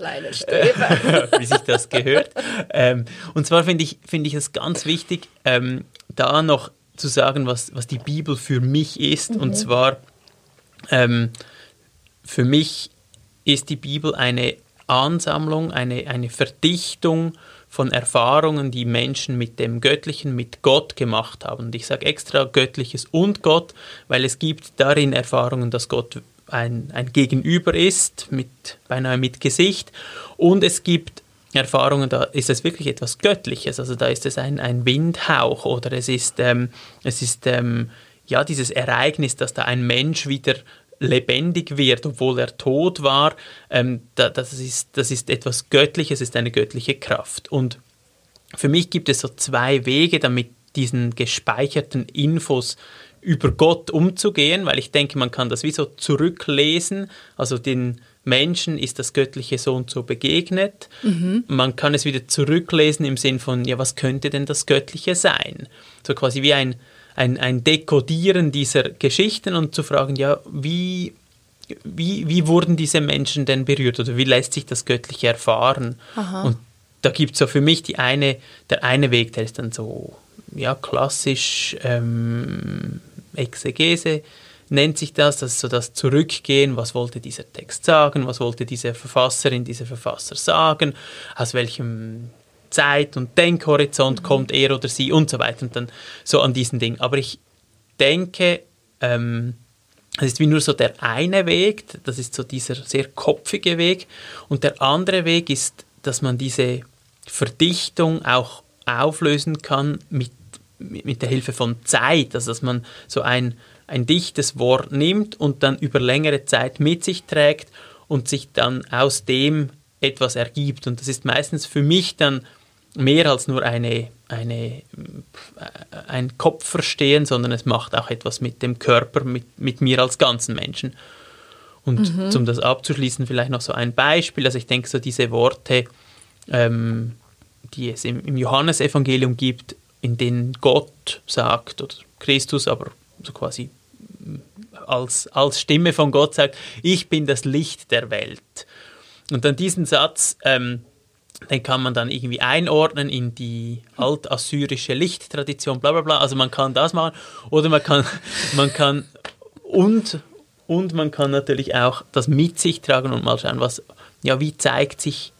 [SPEAKER 2] wie sich das gehört. Ähm, und zwar finde ich, find ich es ganz wichtig, ähm, da noch zu sagen, was, was die Bibel für mich ist. Mhm. Und zwar, ähm, für mich ist die Bibel eine Ansammlung, eine, eine Verdichtung von Erfahrungen, die Menschen mit dem Göttlichen, mit Gott gemacht haben. Und ich sage extra Göttliches und Gott, weil es gibt darin Erfahrungen, dass Gott ein, ein Gegenüber ist, mit, beinahe mit Gesicht. Und es gibt Erfahrungen, da ist es wirklich etwas Göttliches. Also da ist es ein, ein Windhauch oder es ist, ähm, es ist ähm, ja dieses Ereignis, dass da ein Mensch wieder lebendig wird, obwohl er tot war, ähm, da, das, ist, das ist etwas Göttliches, ist eine göttliche Kraft. Und für mich gibt es so zwei Wege, damit diesen gespeicherten Infos über Gott umzugehen, weil ich denke, man kann das wie so zurücklesen, also den Menschen ist das göttliche so und so begegnet. Mhm. Man kann es wieder zurücklesen im Sinn von, ja, was könnte denn das Göttliche sein? So quasi wie ein, ein, ein Dekodieren dieser Geschichten und zu fragen, ja, wie, wie, wie wurden diese Menschen denn berührt oder wie lässt sich das Göttliche erfahren? Aha. Und da gibt es so für mich die eine, der eine Weg, der ist dann so, ja, klassisch ähm, Exegese nennt sich das, das ist so das Zurückgehen, was wollte dieser Text sagen, was wollte diese Verfasserin, dieser Verfasser sagen, aus welchem Zeit- und Denkhorizont mhm. kommt er oder sie und so weiter und dann so an diesen Dingen. Aber ich denke, ähm, es ist wie nur so der eine Weg, das ist so dieser sehr kopfige Weg und der andere Weg ist, dass man diese Verdichtung auch auflösen kann mit, mit der Hilfe von Zeit, also dass man so ein, ein dichtes Wort nimmt und dann über längere Zeit mit sich trägt und sich dann aus dem etwas ergibt. Und das ist meistens für mich dann mehr als nur eine, eine, äh, ein Kopf verstehen, sondern es macht auch etwas mit dem Körper, mit, mit mir als ganzen Menschen. Und mhm. um das abzuschließen, vielleicht noch so ein Beispiel. Also ich denke, so diese Worte, ähm, die es im, im Johannesevangelium gibt, in denen Gott sagt, oder Christus, aber so quasi als, als Stimme von Gott sagt, ich bin das Licht der Welt. Und dann diesen Satz, ähm, den kann man dann irgendwie einordnen in die altassyrische Lichttradition, bla bla bla. Also man kann das machen oder man kann, <laughs> man kann und, und man kann natürlich auch das mit sich tragen und mal schauen, was, ja, wie zeigt sich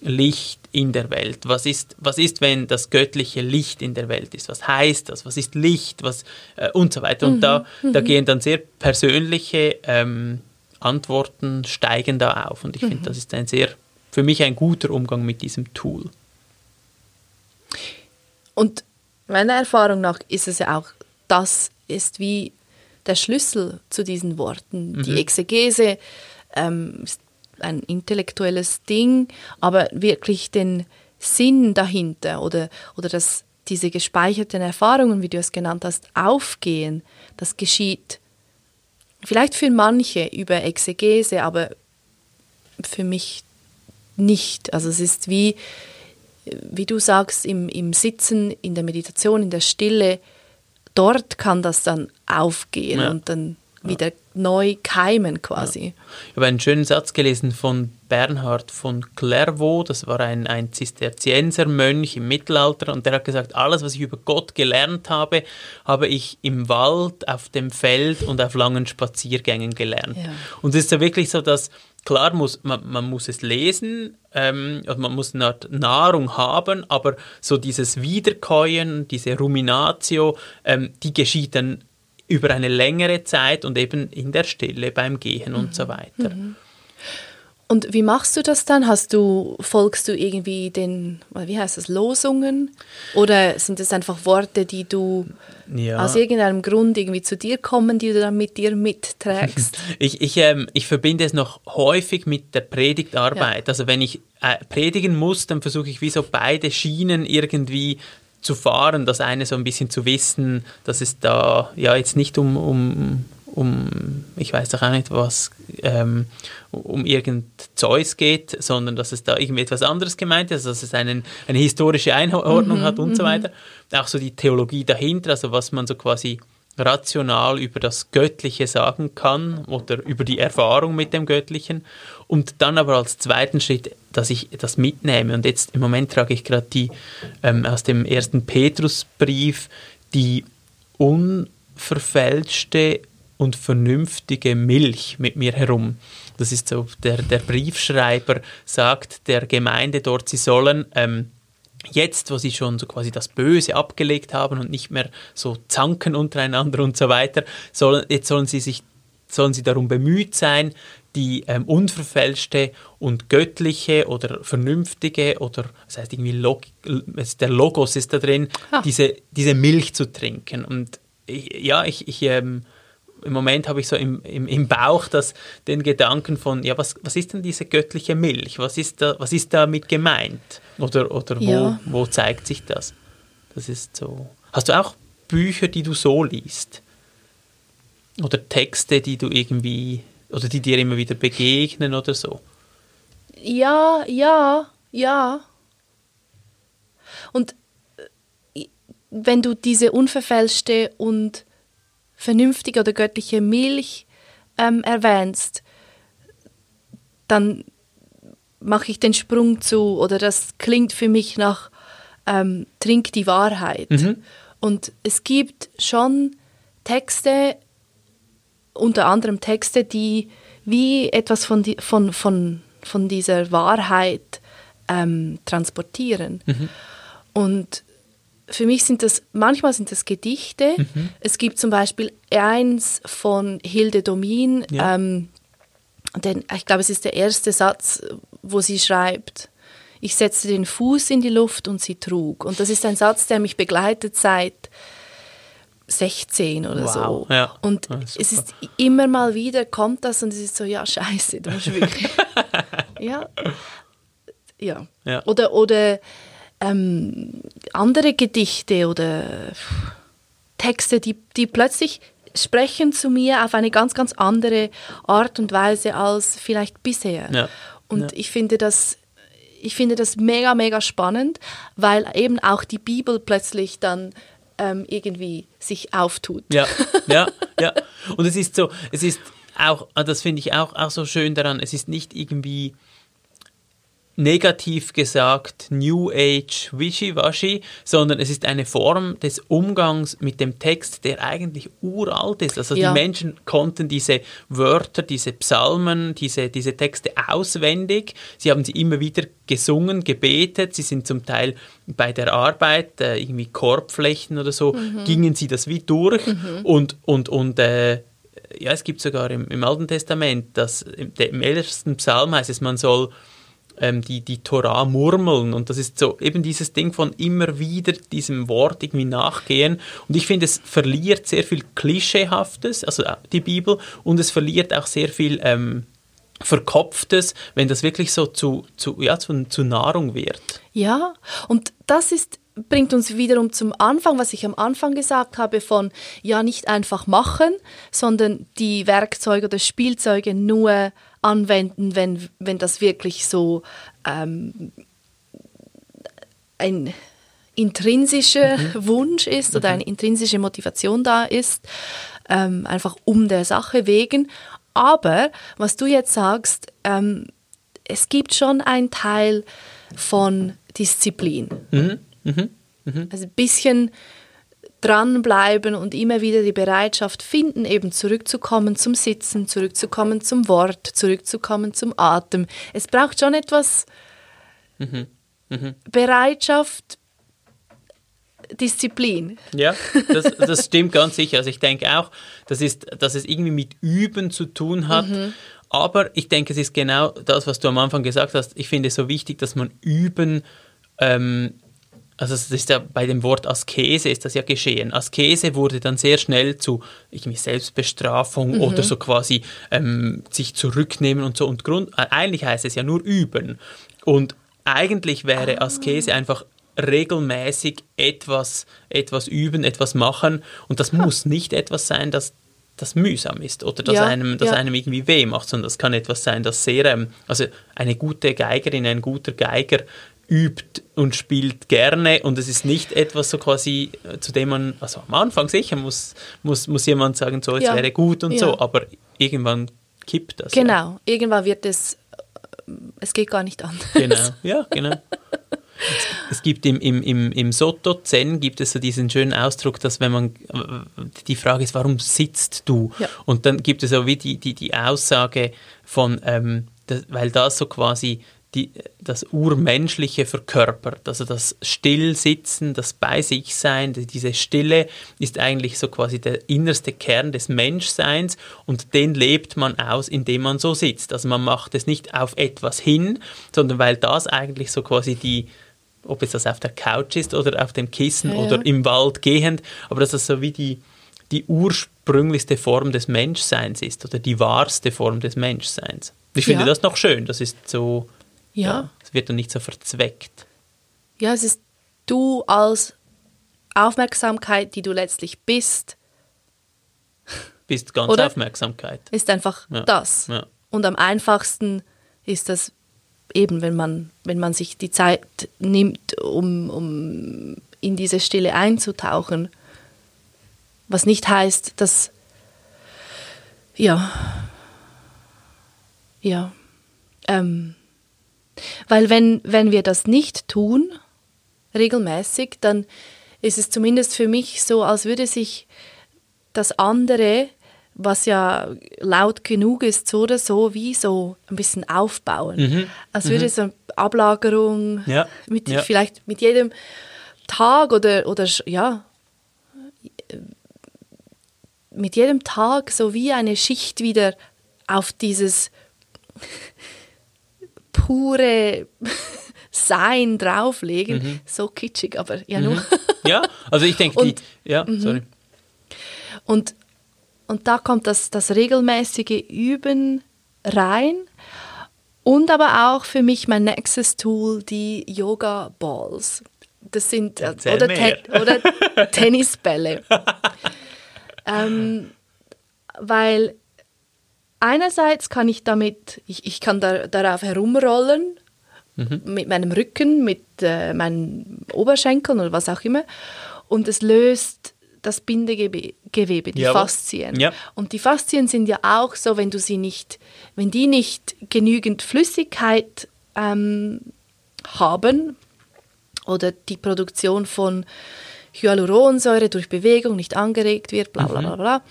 [SPEAKER 2] Licht in der Welt? Was ist, was ist, wenn das göttliche Licht in der Welt ist? Was heißt das? Was ist Licht? Was, äh, und so weiter. Und mhm, da, da mhm. gehen dann sehr persönliche ähm, Antworten steigen da auf. Und ich finde, mhm. das ist ein sehr für mich ein guter Umgang mit diesem Tool.
[SPEAKER 1] Und meiner Erfahrung nach ist es ja auch, das ist wie der Schlüssel zu diesen Worten. Mhm. Die Exegese ähm, ist ein intellektuelles Ding, aber wirklich den Sinn dahinter oder, oder dass diese gespeicherten Erfahrungen, wie du es genannt hast, aufgehen, das geschieht vielleicht für manche über Exegese, aber für mich nicht. Also es ist wie, wie du sagst, im, im Sitzen, in der Meditation, in der Stille, dort kann das dann aufgehen ja. und dann wieder ja. neu keimen quasi. Ja.
[SPEAKER 2] Ich habe einen schönen Satz gelesen von Bernhard von Clairvaux, das war ein, ein Zisterziensermönch im Mittelalter und der hat gesagt, alles, was ich über Gott gelernt habe, habe ich im Wald, auf dem Feld und auf langen Spaziergängen gelernt. Und es ist ja wirklich so, dass klar muss man, man muss es lesen, ähm, also man muss eine Nahrung haben, aber so dieses Wiederkäuen, diese Ruminatio, ähm, die geschieht dann über eine längere Zeit und eben in der Stille beim Gehen mhm. und so weiter. Mhm.
[SPEAKER 1] Und wie machst du das dann? Hast du, folgst du irgendwie den, wie heißt das, Losungen? Oder sind es einfach Worte, die du ja. aus irgendeinem Grund irgendwie zu dir kommen, die du dann mit dir mitträgst? <laughs>
[SPEAKER 2] ich, ich, ähm, ich verbinde es noch häufig mit der Predigtarbeit. Ja. Also wenn ich äh, predigen muss, dann versuche ich wie so beide Schienen irgendwie zu fahren. Das eine so ein bisschen zu wissen, dass es da ja jetzt nicht um, um um, ich weiß doch auch nicht was, ähm, um irgend Zeus geht, sondern dass es da irgendwie etwas anderes gemeint ist, dass es einen, eine historische Einordnung mhm, hat und so mhm. weiter. Auch so die Theologie dahinter, also was man so quasi rational über das Göttliche sagen kann oder über die Erfahrung mit dem Göttlichen und dann aber als zweiten Schritt, dass ich das mitnehme und jetzt im Moment trage ich gerade die ähm, aus dem ersten Petrusbrief die unverfälschte und vernünftige Milch mit mir herum. Das ist so, der, der Briefschreiber sagt der Gemeinde dort, sie sollen ähm, jetzt, wo sie schon so quasi das Böse abgelegt haben und nicht mehr so zanken untereinander und so weiter, sollen, jetzt sollen sie sich sollen sie darum bemüht sein, die ähm, unverfälschte und göttliche oder vernünftige oder das heißt irgendwie Log der Logos ist da drin, ah. diese, diese Milch zu trinken. Und ich, ja, ich, ich ähm, im Moment habe ich so im, im, im Bauch das, den Gedanken von, ja, was, was ist denn diese göttliche Milch? Was ist, da, was ist damit gemeint? Oder, oder wo, ja. wo zeigt sich das? Das ist so. Hast du auch Bücher, die du so liest? Oder Texte, die du irgendwie, oder die dir immer wieder begegnen oder so?
[SPEAKER 1] Ja, ja, ja. Und äh, wenn du diese unverfälschte und vernünftige oder göttliche Milch ähm, erwähnst, dann mache ich den Sprung zu, oder das klingt für mich nach ähm, Trink die Wahrheit. Mhm. Und es gibt schon Texte, unter anderem Texte, die wie etwas von, die, von, von, von dieser Wahrheit ähm, transportieren. Mhm. Und für mich sind das, manchmal sind das Gedichte. Mhm. Es gibt zum Beispiel eins von Hilde Domin, ja. ähm, denn ich glaube, es ist der erste Satz, wo sie schreibt, ich setzte den Fuß in die Luft und sie trug. Und das ist ein Satz, der mich begleitet seit 16 oder wow. so. Ja. Und ja, es ist immer mal wieder, kommt das und es ist so, ja, scheiße, du musst wirklich. <laughs> ja. ja. Ja. Oder, oder ähm, andere Gedichte oder Texte, die, die plötzlich sprechen zu mir auf eine ganz, ganz andere Art und Weise als vielleicht bisher. Ja. Und ja. ich finde das ich finde das mega, mega spannend, weil eben auch die Bibel plötzlich dann ähm, irgendwie sich auftut.
[SPEAKER 2] Ja, ja, <laughs> ja. Und es ist so, es ist auch, das finde ich auch, auch so schön daran, es ist nicht irgendwie negativ gesagt New Age Wischiwaschi, sondern es ist eine Form des Umgangs mit dem Text, der eigentlich uralt ist. Also ja. die Menschen konnten diese Wörter, diese Psalmen, diese, diese Texte auswendig. Sie haben sie immer wieder gesungen, gebetet. Sie sind zum Teil bei der Arbeit, äh, irgendwie Korbflechten oder so, mhm. gingen sie das wie durch mhm. und, und, und äh, ja, es gibt sogar im, im Alten Testament, dass im, im ersten Psalm heißt es, man soll ähm, die, die Torah murmeln. Und das ist so eben dieses Ding von immer wieder diesem Wort irgendwie nachgehen. Und ich finde, es verliert sehr viel Klischeehaftes, also äh, die Bibel, und es verliert auch sehr viel ähm, Verkopftes, wenn das wirklich so zu, zu, ja, zu, zu Nahrung wird.
[SPEAKER 1] Ja, und das ist bringt uns wiederum zum Anfang, was ich am Anfang gesagt habe, von ja nicht einfach machen, sondern die Werkzeuge oder Spielzeuge nur anwenden, wenn, wenn das wirklich so ähm, ein intrinsischer mhm. Wunsch ist oder mhm. eine intrinsische Motivation da ist, ähm, einfach um der Sache wegen. Aber was du jetzt sagst, ähm, es gibt schon einen Teil von Disziplin. Mhm. Mhm. mhm. Also ein bisschen dranbleiben und immer wieder die Bereitschaft finden, eben zurückzukommen zum Sitzen, zurückzukommen zum Wort, zurückzukommen zum Atem. Es braucht schon etwas mhm. Mhm. Bereitschaft, Disziplin.
[SPEAKER 2] Ja, das, das stimmt ganz sicher. Also ich denke auch, das ist, dass es irgendwie mit Üben zu tun hat. Mhm. aber ich denke, es ist genau das, was du am Anfang gesagt hast. Ich finde es so wichtig, dass man üben, ähm, also das ist ja bei dem Wort Askese ist das ja geschehen. Askese wurde dann sehr schnell zu irgendwie Selbstbestrafung mhm. oder so quasi ähm, sich zurücknehmen und so. Und Grund, äh, eigentlich heißt es ja nur üben. Und eigentlich wäre ah. Askese einfach regelmäßig etwas, etwas üben, etwas machen. Und das muss nicht etwas sein, das, das mühsam ist oder das, ja, einem, das ja. einem irgendwie weh macht, sondern das kann etwas sein, das sehr, ähm, also eine gute Geigerin, ein guter Geiger übt und spielt gerne und es ist nicht etwas so quasi, äh, zu dem man, also am Anfang sicher muss, muss, muss jemand sagen, so, es ja. wäre gut und so, aber irgendwann kippt das.
[SPEAKER 1] Genau, irgendwann wird es, äh, es geht gar nicht anders.
[SPEAKER 2] Genau, <laughs> ja, genau. Es gibt im, im, im, im Soto Zen gibt es so diesen schönen Ausdruck, dass wenn man, die Frage ist, warum sitzt du? Ja. Und dann gibt es so wie die, die, die Aussage von, ähm, das, weil das so quasi die, das Urmenschliche verkörpert. Also das Stillsitzen, das Bei sich Sein, diese Stille ist eigentlich so quasi der innerste Kern des Menschseins und den lebt man aus, indem man so sitzt. Also man macht es nicht auf etwas hin, sondern weil das eigentlich so quasi die ob es das auf der Couch ist oder auf dem Kissen ja, oder ja. im Wald gehend, aber dass das so wie die, die ursprünglichste Form des Menschseins ist oder die wahrste Form des Menschseins. Ich finde ja. das noch schön, das ist so, ja. es wird dann nicht so verzweckt.
[SPEAKER 1] Ja, es ist du als Aufmerksamkeit, die du letztlich bist. <laughs>
[SPEAKER 2] Bist ganz oder? Aufmerksamkeit.
[SPEAKER 1] Ist einfach das. Und am einfachsten ist das eben, wenn man, wenn man sich die Zeit nimmt, um, um in diese Stille einzutauchen. Was nicht heißt, dass, ja, ja, ähm, weil wenn, wenn wir das nicht tun, regelmäßig, dann ist es zumindest für mich so, als würde sich das andere was ja laut genug ist, so oder so, wie so ein bisschen aufbauen. Mhm. Als würde mhm. so eine Ablagerung ja. Mit, ja. vielleicht mit jedem Tag oder, oder ja, mit jedem Tag so wie eine Schicht wieder auf dieses pure <laughs> Sein drauflegen. Mhm. So kitschig, aber ja nur. Mhm.
[SPEAKER 2] Ja, also ich denke, die, ja, mhm. sorry.
[SPEAKER 1] Und und da kommt das, das regelmäßige Üben rein. Und aber auch für mich mein nächstes Tool, die Yoga Balls. Das sind äh, oder, Te oder, <laughs> Tennisbälle. <laughs> ähm, weil einerseits kann ich damit, ich, ich kann da, darauf herumrollen, mhm. mit meinem Rücken, mit äh, meinen Oberschenkeln oder was auch immer. Und es löst das Bindegewebe, die Jawohl. Faszien. Ja. Und die Faszien sind ja auch so, wenn du sie nicht, wenn die nicht genügend Flüssigkeit ähm, haben oder die Produktion von Hyaluronsäure durch Bewegung nicht angeregt wird, bla bla bla, mhm. bla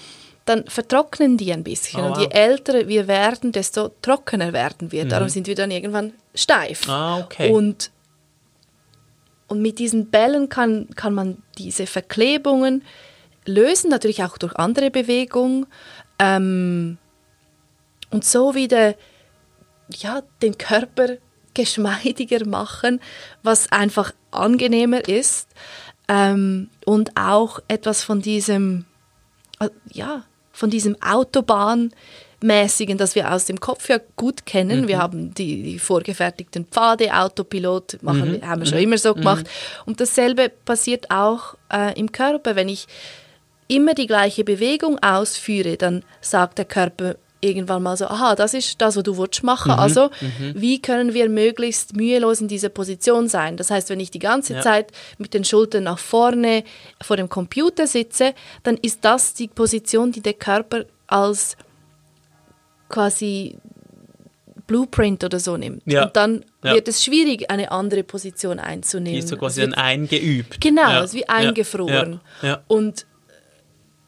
[SPEAKER 1] dann vertrocknen die ein bisschen. Oh, wow. Und je älter wir werden, desto trockener werden wir. Mhm. Darum sind wir dann irgendwann steif.
[SPEAKER 2] Ah, okay.
[SPEAKER 1] Und und mit diesen Bällen kann, kann man diese Verklebungen lösen, natürlich auch durch andere Bewegungen. Ähm, und so wieder ja, den Körper geschmeidiger machen, was einfach angenehmer ist. Ähm, und auch etwas von diesem, äh, ja, von diesem Autobahn mäßigen, das wir aus dem Kopf ja gut kennen. Mhm. Wir haben die, die, vorgefertigten Pfade, Autopilot, machen, mhm. haben wir schon mhm. immer so gemacht. Mhm. Und dasselbe passiert auch äh, im Körper. Wenn ich immer die gleiche Bewegung ausführe, dann sagt der Körper irgendwann mal so, aha, das ist das, was du willst machen. Mhm, also, mhm. wie können wir möglichst mühelos in dieser Position sein? Das heißt, wenn ich die ganze ja. Zeit mit den Schultern nach vorne vor dem Computer sitze, dann ist das die Position, die der Körper als quasi Blueprint oder so nimmt. Ja. Und dann ja. wird es schwierig, eine andere Position einzunehmen.
[SPEAKER 2] Ist so quasi dann eingeübt.
[SPEAKER 1] Genau, ja. ist wie eingefroren. Und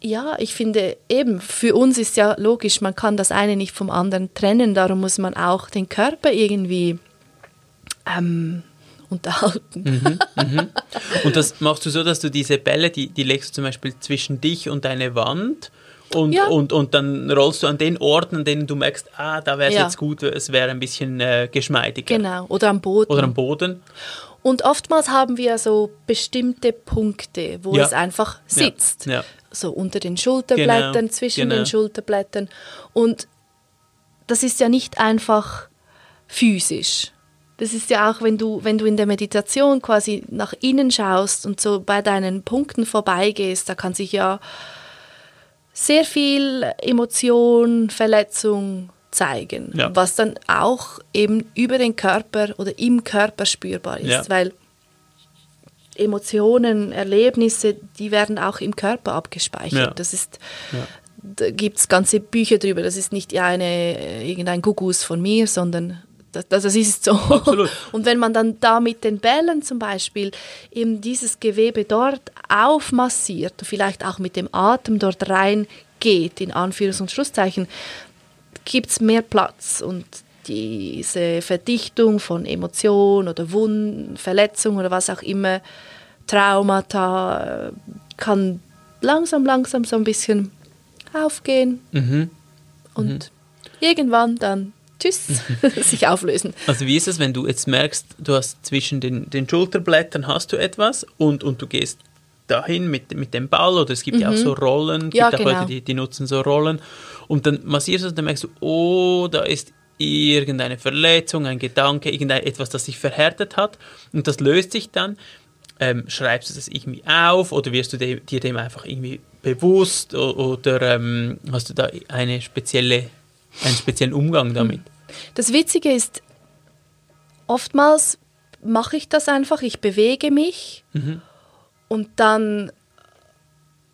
[SPEAKER 1] ja, ich finde eben, für uns ist ja logisch, man kann das eine nicht vom anderen trennen, darum muss man auch den Körper irgendwie ähm, unterhalten.
[SPEAKER 2] Mhm, mhm. Und das machst du so, dass du diese Bälle, die, die legst du zum Beispiel zwischen dich und deine Wand und,
[SPEAKER 1] Ja.
[SPEAKER 2] und, und dann rollst du an den Orten, an denen du merkst, ah, da wäre es
[SPEAKER 1] Ja.
[SPEAKER 2] jetzt gut, es wäre ein bisschen äh, geschmeidiger.
[SPEAKER 1] Genau, oder am Boden.
[SPEAKER 2] Oder am Boden.
[SPEAKER 1] Und oftmals haben wir so bestimmte Punkte, wo
[SPEAKER 2] Ja.
[SPEAKER 1] es einfach sitzt. So unter den Schulterblättern,
[SPEAKER 2] Genau,
[SPEAKER 1] zwischen
[SPEAKER 2] genau.
[SPEAKER 1] den Schulterblättern. Und das ist ja nicht einfach physisch. Das ist ja auch, wenn du, wenn du in der Meditation quasi nach innen schaust und so bei deinen Punkten vorbeigehst, da kann sich ja sehr viel Emotion, Verletzung zeigen,
[SPEAKER 2] Ja.
[SPEAKER 1] was dann auch eben über den Körper oder im Körper spürbar ist,
[SPEAKER 2] Ja.
[SPEAKER 1] weil Emotionen, Erlebnisse, die werden auch im Körper abgespeichert.
[SPEAKER 2] Ja.
[SPEAKER 1] Das ist,
[SPEAKER 2] Ja.
[SPEAKER 1] da gibt es ganze Bücher drüber. Das ist nicht eine, äh, irgendein Gugus von mir, sondern das, das das ist so.
[SPEAKER 2] Absolut. <laughs>
[SPEAKER 1] Und wenn man dann da mit den Bällen zum Beispiel eben dieses Gewebe dort aufmassiert, vielleicht auch mit dem Atem dort reingeht, in Anführungs- und Schlusszeichen, gibt es mehr Platz und diese Verdichtung von Emotionen oder Wunden, Verletzungen oder was auch immer, Traumata, äh, kann langsam, langsam so ein bisschen aufgehen
[SPEAKER 2] Mhm.
[SPEAKER 1] und irgendwann dann, tschüss, <laughs> sich auflösen.
[SPEAKER 2] Also wie ist es, wenn du jetzt merkst, du hast zwischen den, den Schulterblättern hast du etwas und, und du gehst dahin mit, mit dem Ball oder es gibt ja auch so Rollen, gibt
[SPEAKER 1] Mhm. Ja,
[SPEAKER 2] auch
[SPEAKER 1] genau.
[SPEAKER 2] Leute, die, die nutzen so Rollen und dann massierst du und dann merkst du, oh, da ist irgendeine Verletzung, ein Gedanke, irgendetwas, das sich verhärtet hat und das löst sich dann. Ähm, schreibst du das irgendwie auf oder wirst du de, dir dem einfach irgendwie bewusst oder ähm, hast du da eine spezielle, einen speziellen Umgang damit?
[SPEAKER 1] Das Witzige ist, oftmals mache ich das einfach, ich bewege mich und dann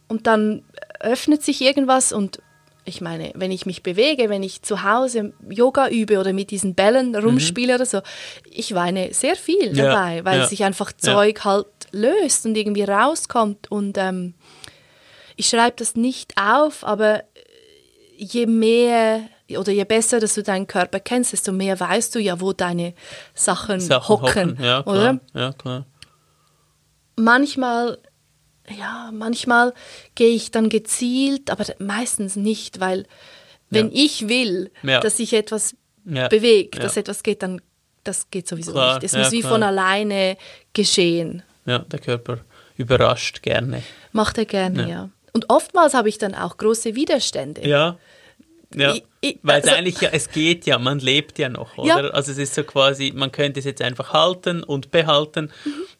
[SPEAKER 1] und dann öffnet sich irgendwas und ich meine, wenn ich mich bewege, wenn ich zu Hause Yoga übe oder mit diesen Bällen rumspiele oder so, ich weine sehr viel
[SPEAKER 2] Ja,
[SPEAKER 1] dabei, weil
[SPEAKER 2] ja,
[SPEAKER 1] sich einfach
[SPEAKER 2] ja.
[SPEAKER 1] Zeug halt löst und irgendwie rauskommt und ähm, ich schreibe das nicht auf, aber je mehr oder je besser, dass du deinen Körper kennst, desto mehr weißt du ja, wo deine Sachen,
[SPEAKER 2] Sachen
[SPEAKER 1] hocken,
[SPEAKER 2] Ja, klar.
[SPEAKER 1] oder?
[SPEAKER 2] Ja, klar.
[SPEAKER 1] Manchmal, ja, manchmal gehe ich dann gezielt, aber meistens nicht, weil wenn
[SPEAKER 2] Ja.
[SPEAKER 1] ich will,
[SPEAKER 2] Ja.
[SPEAKER 1] dass sich etwas bewegt, dass etwas geht, dann das geht sowieso
[SPEAKER 2] Klar,
[SPEAKER 1] nicht. Es muss wie
[SPEAKER 2] klar.
[SPEAKER 1] von alleine geschehen.
[SPEAKER 2] Ja, der Körper überrascht gerne.
[SPEAKER 1] Macht er gerne,
[SPEAKER 2] Ja.
[SPEAKER 1] ja. Und oftmals habe ich dann auch große Widerstände.
[SPEAKER 2] Ja. Ja,
[SPEAKER 1] Ich-
[SPEAKER 2] weil es
[SPEAKER 1] also-
[SPEAKER 2] eigentlich ja, es geht ja, man lebt ja noch,
[SPEAKER 1] Ja.
[SPEAKER 2] oder? Also es ist so quasi, man könnte es jetzt einfach halten und behalten.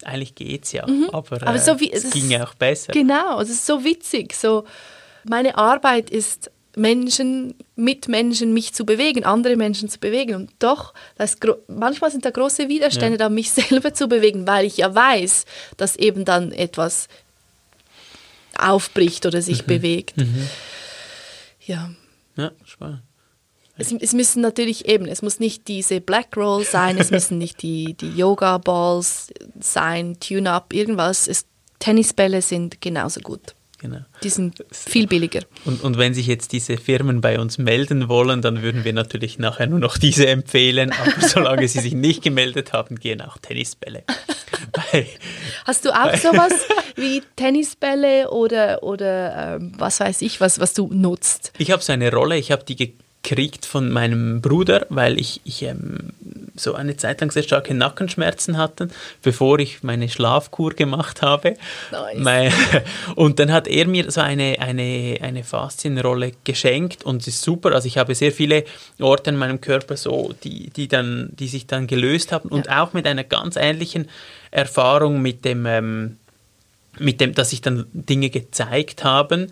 [SPEAKER 2] Eigentlich geht's ja, aber,
[SPEAKER 1] Mhm. Aber
[SPEAKER 2] äh,
[SPEAKER 1] so wie-
[SPEAKER 2] es
[SPEAKER 1] es
[SPEAKER 2] ging ja auch besser.
[SPEAKER 1] Genau, es ist so witzig. So, meine Arbeit ist, Menschen, mit Menschen mich zu bewegen, andere Menschen zu bewegen. Und doch, das manchmal sind da große Widerstände, da mich <laughs> selber zu bewegen, weil ich ja weiß, dass eben dann etwas aufbricht oder
[SPEAKER 2] Mhm.
[SPEAKER 1] sich bewegt. Ja.
[SPEAKER 2] Ja, spannend.
[SPEAKER 1] Es, es müssen natürlich eben, es muss nicht diese Black Roll sein, es müssen nicht die, die Yoga Balls sein, Tune-Up, irgendwas. Es, Tennisbälle sind genauso gut.
[SPEAKER 2] Genau.
[SPEAKER 1] Die sind viel billiger.
[SPEAKER 2] Und, und wenn sich jetzt diese Firmen bei uns melden wollen, dann würden wir natürlich nachher nur noch diese empfehlen. Aber solange sie sich nicht gemeldet haben, gehen auch Tennisbälle. Bei-
[SPEAKER 1] Hast du auch sowas <laughs> wie Tennisbälle oder, oder ähm, was weiß ich, was, was du nutzt?
[SPEAKER 2] Ich habe so eine Rolle, ich habe die gekriegt von meinem Bruder, weil ich, ich ähm, so eine Zeit lang sehr starke Nackenschmerzen hatte, bevor ich meine Schlafkur gemacht habe.
[SPEAKER 1] Nice. <laughs>
[SPEAKER 2] Und dann hat er mir so eine, eine, eine Faszienrolle geschenkt und es ist super. Also ich habe sehr viele Orte in meinem Körper so, die, die, dann, die sich dann gelöst haben und auch mit einer ganz ähnlichen Erfahrung mit dem, ähm, mit dem, dass sich dann Dinge gezeigt haben.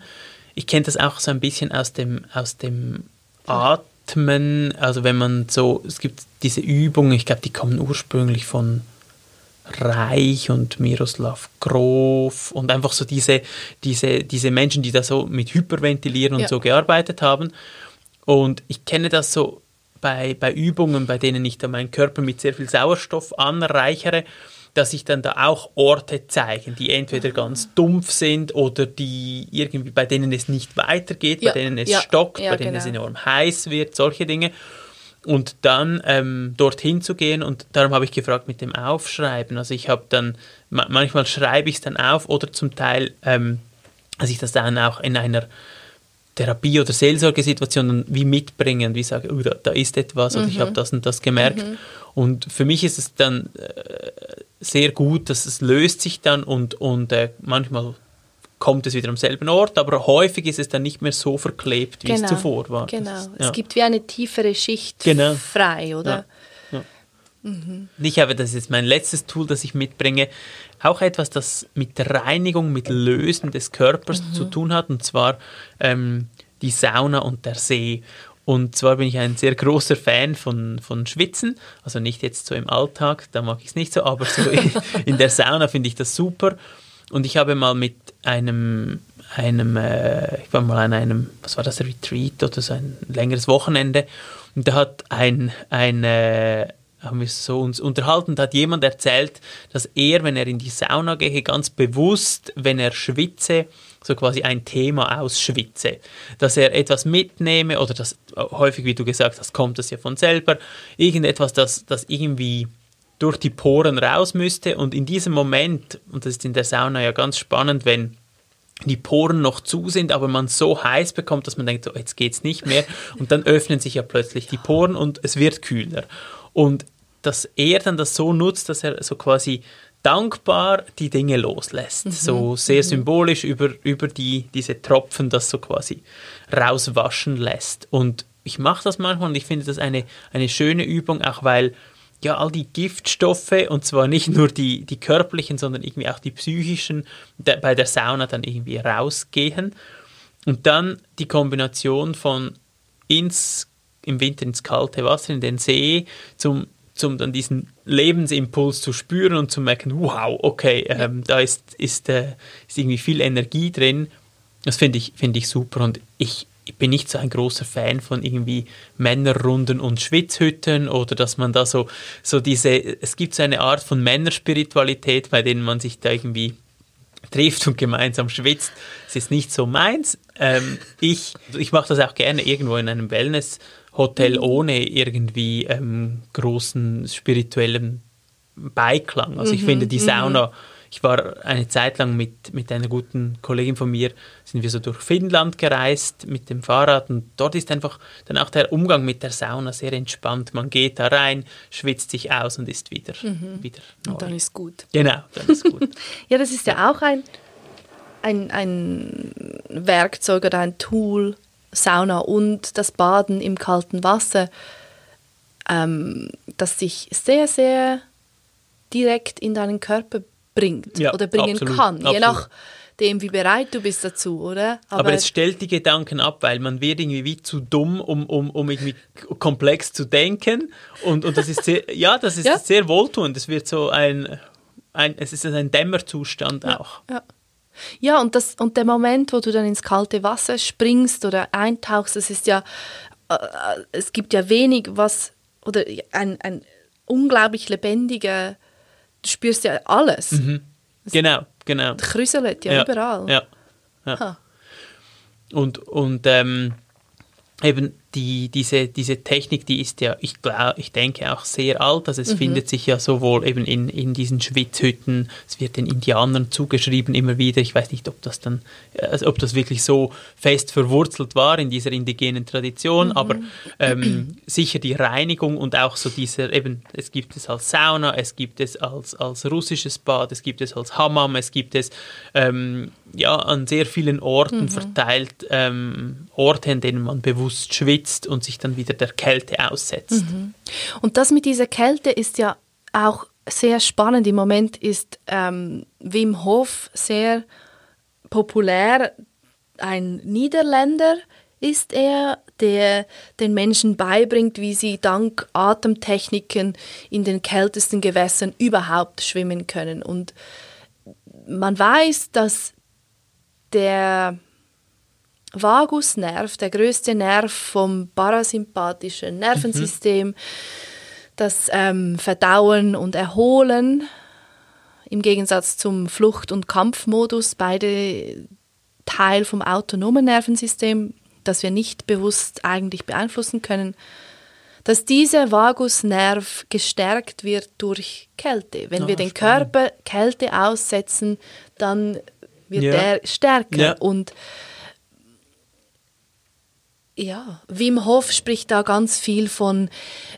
[SPEAKER 2] Ich kenne das auch so ein bisschen aus dem, aus dem Atmen, also wenn man so, es gibt diese Übungen, ich glaube, die kommen ursprünglich von Reich und Miroslav Grof und einfach so diese, diese, diese Menschen, die da so mit Hyperventilieren und
[SPEAKER 1] Ja.
[SPEAKER 2] so gearbeitet haben. Und ich kenne das so bei, bei Übungen, bei denen ich dann meinen Körper mit sehr viel Sauerstoff anreichere, dass sich dann da auch Orte zeigen, die entweder ganz dumpf sind oder die irgendwie, bei denen es nicht weitergeht,
[SPEAKER 1] Ja,
[SPEAKER 2] bei denen es
[SPEAKER 1] ja,
[SPEAKER 2] stockt,
[SPEAKER 1] ja,
[SPEAKER 2] bei denen es
[SPEAKER 1] genau.
[SPEAKER 2] enorm heiß wird, solche Dinge. und dann ähm, dorthin zu gehen und darum habe ich gefragt mit dem Aufschreiben. Also ich habe dann, manchmal schreibe ich es dann auf oder zum Teil, ähm, dass ich das dann auch in einer Therapie- oder Seelsorgesituation wie mitbringen, wie sage, oh, da, da ist etwas mhm. oder ich habe mhm. das und das gemerkt. Mhm. Und für mich ist es dann äh, sehr gut, dass es löst sich dann und, und äh, manchmal kommt es wieder am selben Ort, aber häufig ist es dann nicht mehr so verklebt, wie genau, es zuvor war.
[SPEAKER 1] Genau, ist, ja. es gibt wie eine tiefere Schicht genau. frei, oder? Ja. Ja.
[SPEAKER 2] Mhm. Ich habe, das ist jetzt mein letztes Tool, das ich mitbringe, auch etwas, das mit der Reinigung, mit Lösen des Körpers mhm. zu tun hat, und zwar ähm, die Sauna und der See. Und zwar bin ich ein sehr großer Fan von, von Schwitzen, also nicht jetzt so im Alltag, da mag ich es nicht so, aber so in, in der Sauna finde ich das super. Und ich habe mal mit einem, einem äh, ich war mal an einem, was war das, Retreat oder so ein längeres Wochenende. Und da hat ein, ein äh, haben wir so uns unterhalten, da hat jemand erzählt, dass er, wenn er in die Sauna gehe, ganz bewusst, wenn er schwitze, so quasi ein Thema ausschwitze. Dass er etwas mitnehme oder das häufig, wie du gesagt hast, kommt das ja von selber, irgendetwas, das, das irgendwie durch die Poren raus müsste. Und in diesem Moment, und das ist in der Sauna ja ganz spannend, wenn die Poren noch zu sind, aber man so heiß bekommt, dass man denkt, so, jetzt es nicht mehr. Und dann öffnen sich ja plötzlich die Poren und es wird kühler. Und dass er dann das so nutzt, dass er so quasi dankbar die Dinge loslässt. Mhm. So sehr mhm. symbolisch über, über die, diese Tropfen, das so quasi rauswaschen lässt. Und ich mache das manchmal und ich finde das eine, eine schöne Übung, auch weil ja, all die Giftstoffe, und zwar nicht nur die, die körperlichen, sondern irgendwie auch die psychischen, bei der Sauna dann irgendwie rausgehen. Und dann die Kombination von ins, im Winter ins kalte Wasser, in den See, zum, zum dann diesen Lebensimpuls zu spüren und zu merken, wow, okay, ähm, da ist, ist, äh, ist irgendwie viel Energie drin. Das finde ich, find ich super und ich, ich bin nicht so ein großer Fan von irgendwie Männerrunden und Schwitzhütten oder dass man da so, so diese, es gibt so eine Art von Männerspiritualität, bei denen man sich da irgendwie trifft und gemeinsam schwitzt. Das ist nicht so meins. Ähm, ich ich mache das auch gerne irgendwo in einem Wellness-Hotel mhm. ohne irgendwie ähm, großen spirituellen Beiklang. Also ich mhm, finde die Sauna... Mhm ich war eine Zeit lang mit, mit einer guten Kollegin von mir, sind wir so durch Finnland gereist mit dem Fahrrad und dort ist einfach dann auch der Umgang mit der Sauna sehr entspannt. Man geht da rein, schwitzt sich aus und ist wieder, mhm. wieder
[SPEAKER 1] neu. Und dann ist gut.
[SPEAKER 2] Genau, dann ist gut. <laughs>
[SPEAKER 1] ja, das ist ja auch ein, ein, ein Werkzeug oder ein Tool, Sauna und das Baden im kalten Wasser, ähm, das sich sehr, sehr direkt in deinen Körper bringt ja, oder bringen absolut, kann, absolut. je nachdem, wie bereit du bist dazu, oder?
[SPEAKER 2] Aber, Aber, es stellt die Gedanken ab, weil man wird irgendwie wie zu dumm, um, um, um irgendwie komplex zu denken und, und das ist sehr, <laughs> ja, das ist ja. sehr wohltuend, es wird so ein, ein es ist ein Dämmerzustand
[SPEAKER 1] ja,
[SPEAKER 2] auch.
[SPEAKER 1] Ja. Ja, und, das, und der Moment, wo du dann ins kalte Wasser springst oder eintauchst, das ist ja, äh, es gibt ja wenig, was, oder ein, ein unglaublich lebendiger du spürst ja alles.
[SPEAKER 2] Mhm. Genau, genau.
[SPEAKER 1] Krüselt ja, ja überall.
[SPEAKER 2] Ja. ja. Und, und ähm, eben die, diese, diese Technik, die ist ja, ich glaube, ich denke auch sehr alt. Also es mhm. findet sich ja sowohl eben in, in diesen Schwitzhütten, es wird den Indianern zugeschrieben immer wieder. Ich weiß nicht, ob das dann, also ob das wirklich so fest verwurzelt war in dieser indigenen Tradition, mhm. aber ähm, sicher die Reinigung und auch so dieser, eben, es gibt es als Sauna, es gibt es als, als russisches Bad, es gibt es als Hammam, es gibt es ähm, ja, an sehr vielen Orten mhm. verteilt, ähm, Orte, in denen man bewusst schwitzt schwitzt und sich dann wieder der Kälte aussetzt. Mhm.
[SPEAKER 1] Und das mit dieser Kälte ist ja auch sehr spannend. Im Moment ist ähm, Wim Hof sehr populär. Ein Niederländer ist er, der den Menschen beibringt, wie sie dank Atemtechniken in den kältesten Gewässern überhaupt schwimmen können. Und man weiß, dass der Vagusnerv, der größte Nerv vom parasympathischen Nervensystem, mhm. das ähm, Verdauen und Erholen im Gegensatz zum Flucht- und Kampfmodus, beide Teil vom autonomen Nervensystem, das wir nicht bewusst eigentlich beeinflussen können. dass dieser Vagusnerv gestärkt wird durch Kälte. Wenn
[SPEAKER 2] Ah,
[SPEAKER 1] wir den
[SPEAKER 2] spannend.
[SPEAKER 1] Körper Kälte aussetzen, dann wird
[SPEAKER 2] Ja.
[SPEAKER 1] er stärker.
[SPEAKER 2] Ja.
[SPEAKER 1] Und ja, Wim Hof spricht da ganz viel von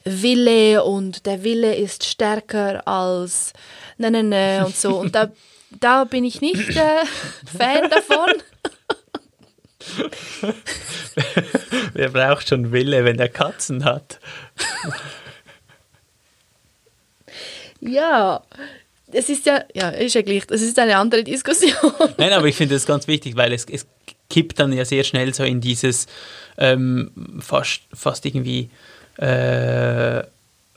[SPEAKER 1] Wille und der Wille ist stärker als ne, ne, ne und so. Und da, <laughs> da bin ich nicht äh, Fan davon. <laughs>
[SPEAKER 2] Wer braucht schon Wille, wenn er Katzen hat?
[SPEAKER 1] Ja, es ist ja, ja, ist ja gleich, das ist eine andere Diskussion.
[SPEAKER 2] Nein, aber ich finde das ganz wichtig, weil es, es kippt dann ja sehr schnell so in dieses ähm, fast, fast irgendwie äh,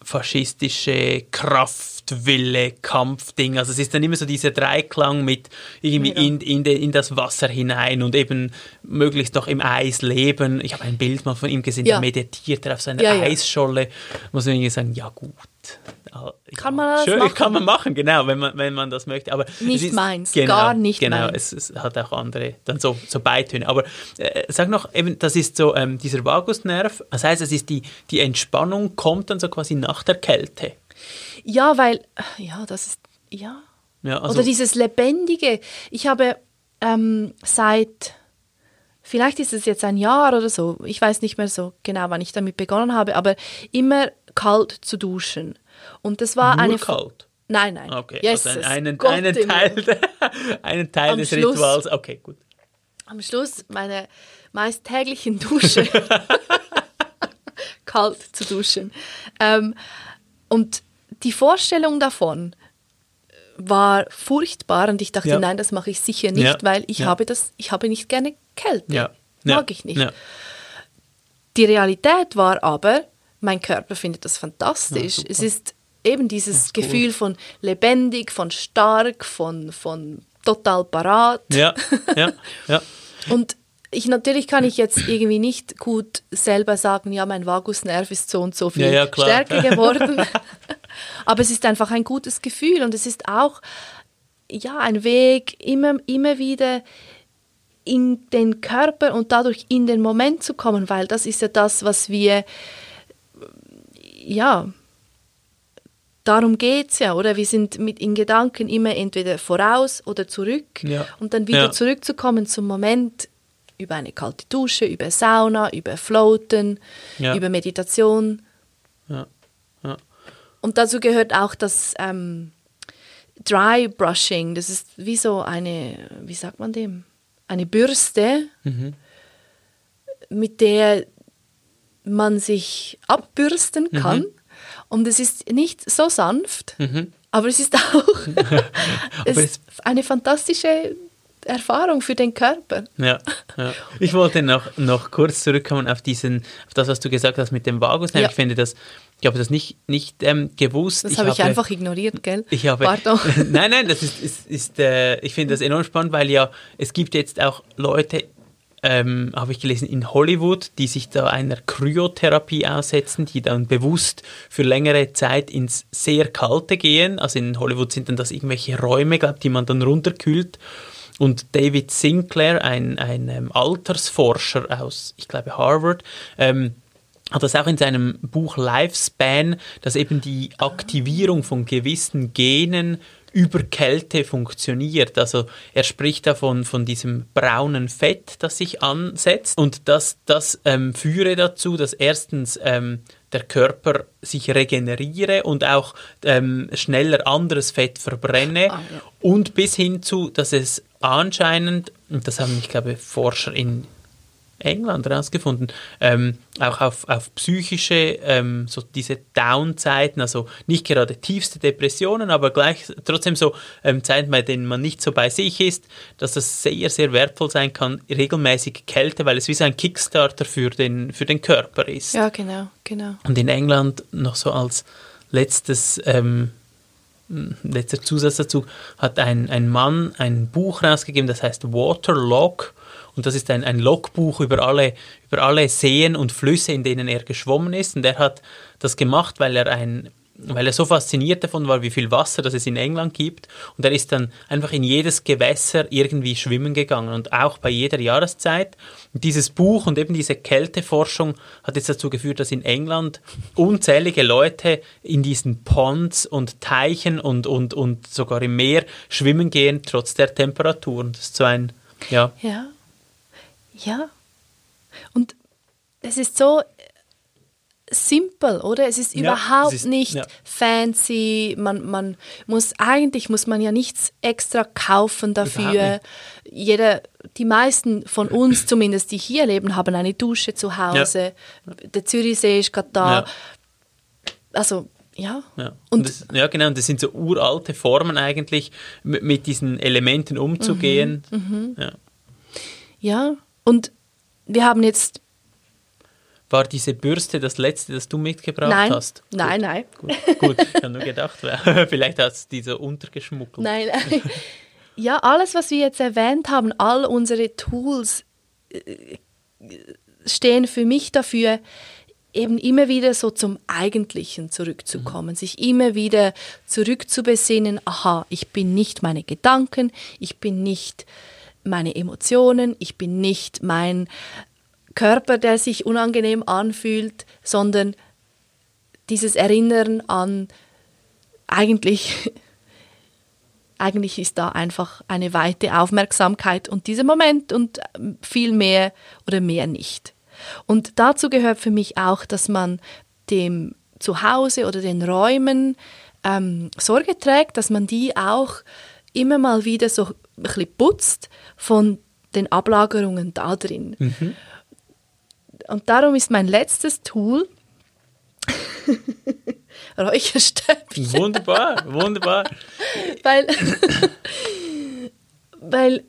[SPEAKER 2] faschistische Kraftwille, Kampfding. Also es ist dann immer so dieser Dreiklang mit irgendwie
[SPEAKER 1] Ja.
[SPEAKER 2] in, in, de, in das Wasser hinein und eben möglichst noch im Eis leben. Ich habe ein Bild mal von ihm gesehen,
[SPEAKER 1] Ja.
[SPEAKER 2] der meditiert auf seiner
[SPEAKER 1] ja.
[SPEAKER 2] Eisscholle. Muss man irgendwie sagen, ja gut. Ja,
[SPEAKER 1] Kann man das
[SPEAKER 2] schön,
[SPEAKER 1] machen?
[SPEAKER 2] Kann man machen, genau, wenn man, wenn man das möchte. Aber
[SPEAKER 1] Nicht
[SPEAKER 2] ist,
[SPEAKER 1] meins,
[SPEAKER 2] genau,
[SPEAKER 1] gar nicht
[SPEAKER 2] genau,
[SPEAKER 1] meins.
[SPEAKER 2] Es, es hat auch andere, dann so, so Beitöne. Aber äh, sag noch, eben, das ist so ähm, dieser Vagusnerv. Das heißt, es ist die, die Entspannung kommt dann so quasi nach der Kälte.
[SPEAKER 1] Ja, weil, ja, das ist, ja.
[SPEAKER 2] Ja, also,
[SPEAKER 1] Oder dieses Lebendige. Ich habe ähm, seit, vielleicht ist es jetzt ein Jahr oder so, ich weiß nicht mehr so genau, wann ich damit begonnen habe, aber immer kalt zu duschen. Und das war
[SPEAKER 2] nur
[SPEAKER 1] eine.
[SPEAKER 2] kalt.
[SPEAKER 1] Nein, nein.
[SPEAKER 2] Okay,
[SPEAKER 1] Jesus,
[SPEAKER 2] also einen, einen Teil, <laughs> einen Teil
[SPEAKER 1] Am
[SPEAKER 2] des
[SPEAKER 1] Schluss.
[SPEAKER 2] Rituals. Okay, gut.
[SPEAKER 1] Am Schluss meine meist täglichen Dusche. <laughs> kalt zu duschen. Ähm, und die Vorstellung davon war furchtbar und ich dachte,
[SPEAKER 2] Ja.
[SPEAKER 1] nein, das mache ich sicher nicht,
[SPEAKER 2] Ja.
[SPEAKER 1] weil ich
[SPEAKER 2] Ja.
[SPEAKER 1] habe das, ich habe nicht gerne Kälte. Mag ich nicht. Die Realität war aber, mein Körper findet das
[SPEAKER 2] Ja,
[SPEAKER 1] fantastisch.
[SPEAKER 2] super.
[SPEAKER 1] es ist eben dieses
[SPEAKER 2] ist gut.
[SPEAKER 1] Gefühl von lebendig, von stark, von, von total parat.
[SPEAKER 2] Ja, ja, ja. <laughs>
[SPEAKER 1] Und ich, natürlich kann ich jetzt irgendwie nicht gut selber sagen, ja, mein Vagusnerv ist so und so viel
[SPEAKER 2] Ja, ja,
[SPEAKER 1] stärker <laughs> geworden. Aber es ist einfach ein gutes Gefühl und es ist auch ja, ein Weg, immer, immer wieder in den Körper und dadurch in den Moment zu kommen, weil das ist ja das, was wir, ja, darum geht es ja, oder? Wir sind mit in Gedanken immer entweder voraus oder zurück
[SPEAKER 2] Ja.
[SPEAKER 1] und dann wieder
[SPEAKER 2] Ja.
[SPEAKER 1] zurückzukommen zum Moment über eine kalte Dusche, über Sauna, über Floaten,
[SPEAKER 2] Ja.
[SPEAKER 1] über Meditation. Und dazu gehört auch das ähm, Dry Brushing. Das ist wie so eine, wie sagt man dem? Eine Bürste,
[SPEAKER 2] Mhm.
[SPEAKER 1] mit der man sich abbürsten
[SPEAKER 2] Mhm.
[SPEAKER 1] kann. Und es ist nicht so sanft,
[SPEAKER 2] Mhm.
[SPEAKER 1] aber es ist auch <laughs> <laughs> es ist eine fantastische Erfahrung für den Körper.
[SPEAKER 2] Ja, ja. Ich <laughs> wollte noch, noch kurz zurückkommen auf diesen, auf das, was du gesagt hast mit dem Vagusnerv.
[SPEAKER 1] Ja.
[SPEAKER 2] Ich finde das, ich habe das nicht, nicht ähm, gewusst.
[SPEAKER 1] Das habe ich einfach ignoriert, gell?
[SPEAKER 2] Ich habe,
[SPEAKER 1] Pardon.
[SPEAKER 2] nein, nein, das ist, ist, ist äh, ich finde das enorm spannend, weil ja, es gibt jetzt auch Leute, ähm, habe ich gelesen, in Hollywood, die sich da einer Kryotherapie aussetzen, die dann bewusst für längere Zeit ins sehr Kalte gehen. Also in Hollywood sind dann das irgendwelche Räume, glaub, die man dann runterkühlt. Und David Sinclair, ein, ein ähm, Altersforscher aus, ich glaube, Harvard, ähm, hat das auch in seinem Buch Lifespan, dass eben die Aktivierung von gewissen Genen über Kälte funktioniert. Also er spricht davon von diesem braunen Fett, das sich ansetzt und dass das ähm, führe dazu, dass erstens ähm, der Körper sich regeneriere und auch ähm, schneller anderes Fett verbrenne
[SPEAKER 1] Ah, ja.
[SPEAKER 2] und bis hin zu, dass es anscheinend, und das haben, ich glaube, Forscher in England herausgefunden, ähm, auch auf, auf psychische, ähm, so diese Down-Zeiten, also nicht gerade tiefste Depressionen, aber gleich trotzdem so ähm, Zeiten, bei denen man nicht so bei sich ist, dass das sehr, sehr wertvoll sein kann, regelmäßig Kälte, weil es wie so ein Kickstarter für den, für den Körper ist.
[SPEAKER 1] Ja, genau, genau.
[SPEAKER 2] Und in England noch so als letztes, ähm, letzter Zusatz dazu, hat ein, ein Mann ein Buch rausgegeben, das heißt Waterlog. Und das ist ein, ein Logbuch über alle, über alle Seen und Flüsse, in denen er geschwommen ist. Und er hat das gemacht, weil er ein, weil er so fasziniert davon war, wie viel Wasser das es in England gibt. Und er ist dann einfach in jedes Gewässer irgendwie schwimmen gegangen und auch bei jeder Jahreszeit. Und dieses Buch und eben diese Kälteforschung hat jetzt dazu geführt, dass in England unzählige Leute in diesen Ponds und Teichen und, und, und sogar im Meer schwimmen gehen, trotz der Temperaturen. Das ist so ein, ja.
[SPEAKER 1] Ja. Ja. Und es ist so simpel, oder? Es ist ja, überhaupt ist, nicht ja. fancy. Man, man muss eigentlich muss man ja nichts extra kaufen dafür. Jeder, die meisten von uns <clears throat> zumindest, die hier leben, haben eine Dusche zu Hause. Ja. Der Zürichsee ist gerade da. Also ja.
[SPEAKER 2] Ja. Und, das, ja, genau. Und das sind so uralte Formen eigentlich, mit, mit diesen Elementen umzugehen.
[SPEAKER 1] Mhm, mhm. Ja. ja, und wir haben jetzt
[SPEAKER 2] war diese Bürste das letzte, das du mitgebracht
[SPEAKER 1] nein.
[SPEAKER 2] hast?
[SPEAKER 1] Nein, nein.
[SPEAKER 2] Gut, gut. ich habe nur gedacht, <laughs> vielleicht hast du diese untergeschmuggelt.
[SPEAKER 1] Nein, nein. Ja, alles, was wir jetzt erwähnt haben, all unsere Tools äh, stehen für mich dafür, eben immer wieder so zum Eigentlichen zurückzukommen, mhm. sich immer wieder zurückzubesinnen, aha, ich bin nicht meine Gedanken, ich bin nicht meine Emotionen, ich bin nicht mein Körper, der sich unangenehm anfühlt, sondern dieses Erinnern an eigentlich, <laughs> eigentlich ist da einfach eine weite Aufmerksamkeit und dieser Moment und viel mehr oder mehr nicht. Und dazu gehört für mich auch, dass man dem Zuhause oder den Räumen ähm, Sorge trägt, dass man die auch immer mal wieder so ein bisschen putzt von den Ablagerungen da drin. Mhm. Und darum ist mein letztes Tool <laughs> Räucherstäbchen.
[SPEAKER 2] Wunderbar, wunderbar.
[SPEAKER 1] weil, <laughs> weil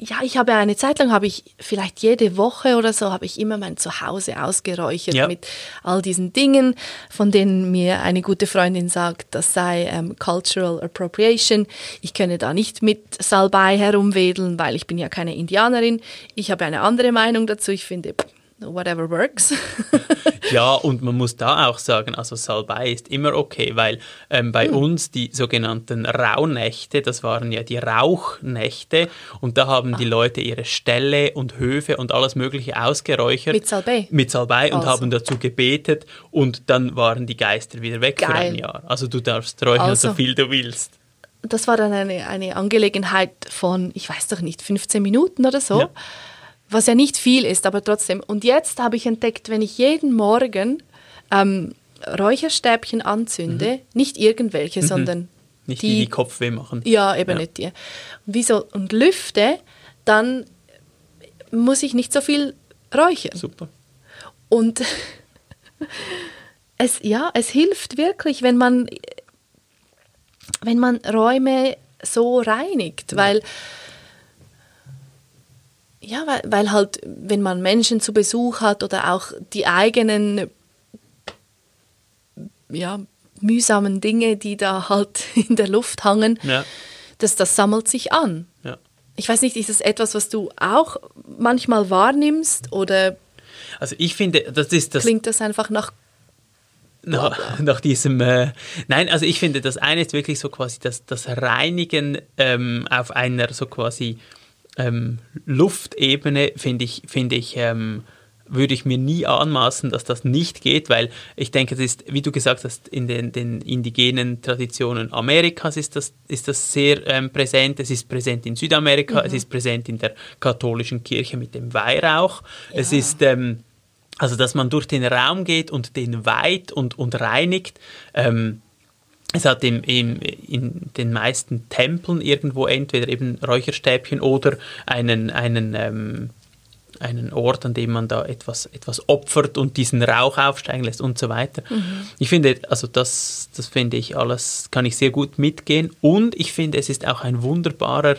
[SPEAKER 1] ja, ich habe eine Zeit lang habe ich vielleicht jede Woche oder so habe ich immer mein Zuhause ausgeräuchert ja. mit all diesen Dingen, von denen mir eine gute Freundin sagt, das sei ähm, Cultural Appropriation. Ich könne da nicht mit Salbei herumwedeln, weil ich bin ja keine Indianerin. Ich habe eine andere Meinung dazu. Ich finde, whatever works. <laughs>
[SPEAKER 2] ja, und man muss da auch sagen, also Salbei ist immer okay, weil ähm, bei hm. uns die sogenannten Rauhnächte, das waren ja die Rauchnächte und da haben ah. die Leute ihre Ställe und Höfe und alles Mögliche ausgeräuchert.
[SPEAKER 1] Mit Salbei?
[SPEAKER 2] Mit Salbei und also. haben dazu gebetet und dann waren die Geister wieder weg Geil. für ein Jahr. Also du darfst räuchern also. so viel du willst.
[SPEAKER 1] Das war dann eine, eine Angelegenheit von, ich weiß doch nicht, 15 Minuten oder so. Ja was ja nicht viel ist, aber trotzdem. Und jetzt habe ich entdeckt, wenn ich jeden Morgen ähm, Räucherstäbchen anzünde, mhm. nicht irgendwelche, mhm. sondern
[SPEAKER 2] nicht die, die, die Kopfweh machen.
[SPEAKER 1] Ja, eben ja. nicht die. Und, wieso, und lüfte, dann muss ich nicht so viel räuchern.
[SPEAKER 2] Super.
[SPEAKER 1] Und <laughs> es, ja, es hilft wirklich, wenn man, wenn man Räume so reinigt, ja. weil ja, weil, weil halt, wenn man Menschen zu Besuch hat oder auch die eigenen ja, mühsamen Dinge, die da halt <laughs> in der Luft hangen, ja. das, das sammelt sich an. Ja. Ich weiß nicht, ist das etwas, was du auch manchmal wahrnimmst oder
[SPEAKER 2] also ich finde, das ist das.
[SPEAKER 1] Klingt das einfach nach
[SPEAKER 2] nach, nach diesem, äh, nein, also ich finde, das eine ist wirklich so quasi das, das Reinigen ähm, auf einer so quasi ähm, Luftebene finde ich, finde ich, ähm, würde ich mir nie anmaßen, dass das nicht geht, weil ich denke, das ist, wie du gesagt hast, in den, den indigenen Traditionen Amerikas ist das, ist das sehr ähm, präsent. Es ist präsent in Südamerika, mhm. es ist präsent in der katholischen Kirche mit dem Weihrauch. Ja. Es ist, ähm, also dass man durch den Raum geht und den weiht und, und reinigt. Ähm, es hat im, im, in den meisten Tempeln irgendwo entweder eben Räucherstäbchen oder einen, einen, ähm, einen Ort, an dem man da etwas, etwas opfert und diesen Rauch aufsteigen lässt und so weiter. Mhm. Ich finde, also das, das finde ich alles, kann ich sehr gut mitgehen und ich finde, es ist auch ein wunderbarer,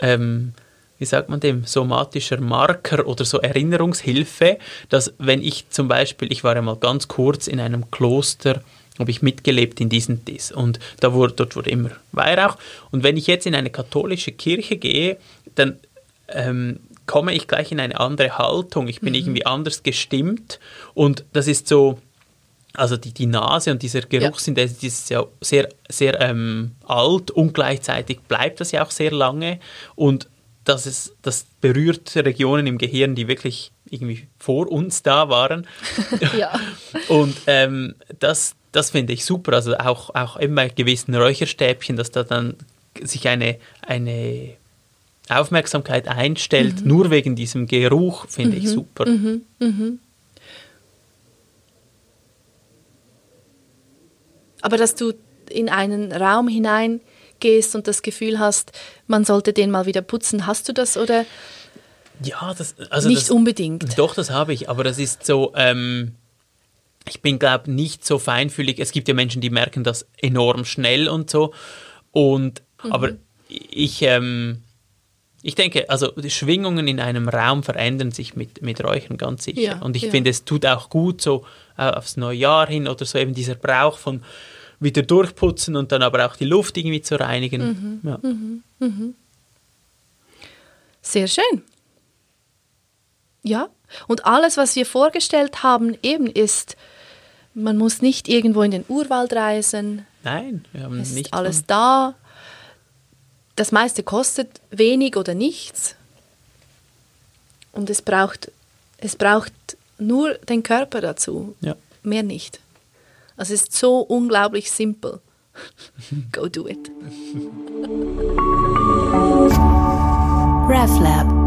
[SPEAKER 2] ähm, wie sagt man dem, somatischer Marker oder so Erinnerungshilfe, dass wenn ich zum Beispiel, ich war einmal ganz kurz in einem Kloster, habe ich mitgelebt in diesen Dis. Und da wurde, dort wurde immer Weihrauch. Und wenn ich jetzt in eine katholische Kirche gehe, dann ähm, komme ich gleich in eine andere Haltung. Ich bin mhm. irgendwie anders gestimmt. Und das ist so, also die, die Nase und dieser Geruchssinn, ja. das ist ja sehr, sehr ähm, alt und gleichzeitig bleibt das ja auch sehr lange und das, ist, das berührt Regionen im Gehirn, die wirklich irgendwie vor uns da waren. <laughs>
[SPEAKER 1] ja.
[SPEAKER 2] Und ähm, das, das finde ich super. Also auch, auch bei gewissen Räucherstäbchen, dass da dann sich eine, eine Aufmerksamkeit einstellt, mhm. nur wegen diesem Geruch, finde mhm. ich super.
[SPEAKER 1] Mhm. mhm. Aber dass du in einen Raum hineingehst und das Gefühl hast, man sollte den mal wieder putzen, hast du das oder?
[SPEAKER 2] Ja, das, also
[SPEAKER 1] nicht
[SPEAKER 2] das,
[SPEAKER 1] unbedingt.
[SPEAKER 2] Doch, das habe ich, aber das ist so. Ähm, ich bin, glaube nicht so feinfühlig. Es gibt ja Menschen, die merken das enorm schnell und so. Und, mhm. aber ich, ähm, ich denke, also die Schwingungen in einem Raum verändern sich mit, mit Räuchern ganz sicher.
[SPEAKER 1] Ja,
[SPEAKER 2] und ich
[SPEAKER 1] ja.
[SPEAKER 2] finde, es tut auch gut, so äh, aufs neue Jahr hin oder so eben dieser Brauch von wieder durchputzen und dann aber auch die Luft irgendwie zu reinigen.
[SPEAKER 1] Mhm. Ja. Mhm. Mhm. Sehr schön. Ja, und alles, was wir vorgestellt haben, eben ist, man muss nicht irgendwo in den Urwald reisen.
[SPEAKER 2] Nein, wir haben
[SPEAKER 1] es ist
[SPEAKER 2] nicht
[SPEAKER 1] alles da. Das meiste kostet wenig oder nichts. Und es braucht, es braucht nur den Körper dazu.
[SPEAKER 2] Ja.
[SPEAKER 1] Mehr nicht. Also es ist so unglaublich simpel. <laughs> Go do it.
[SPEAKER 3] RefLab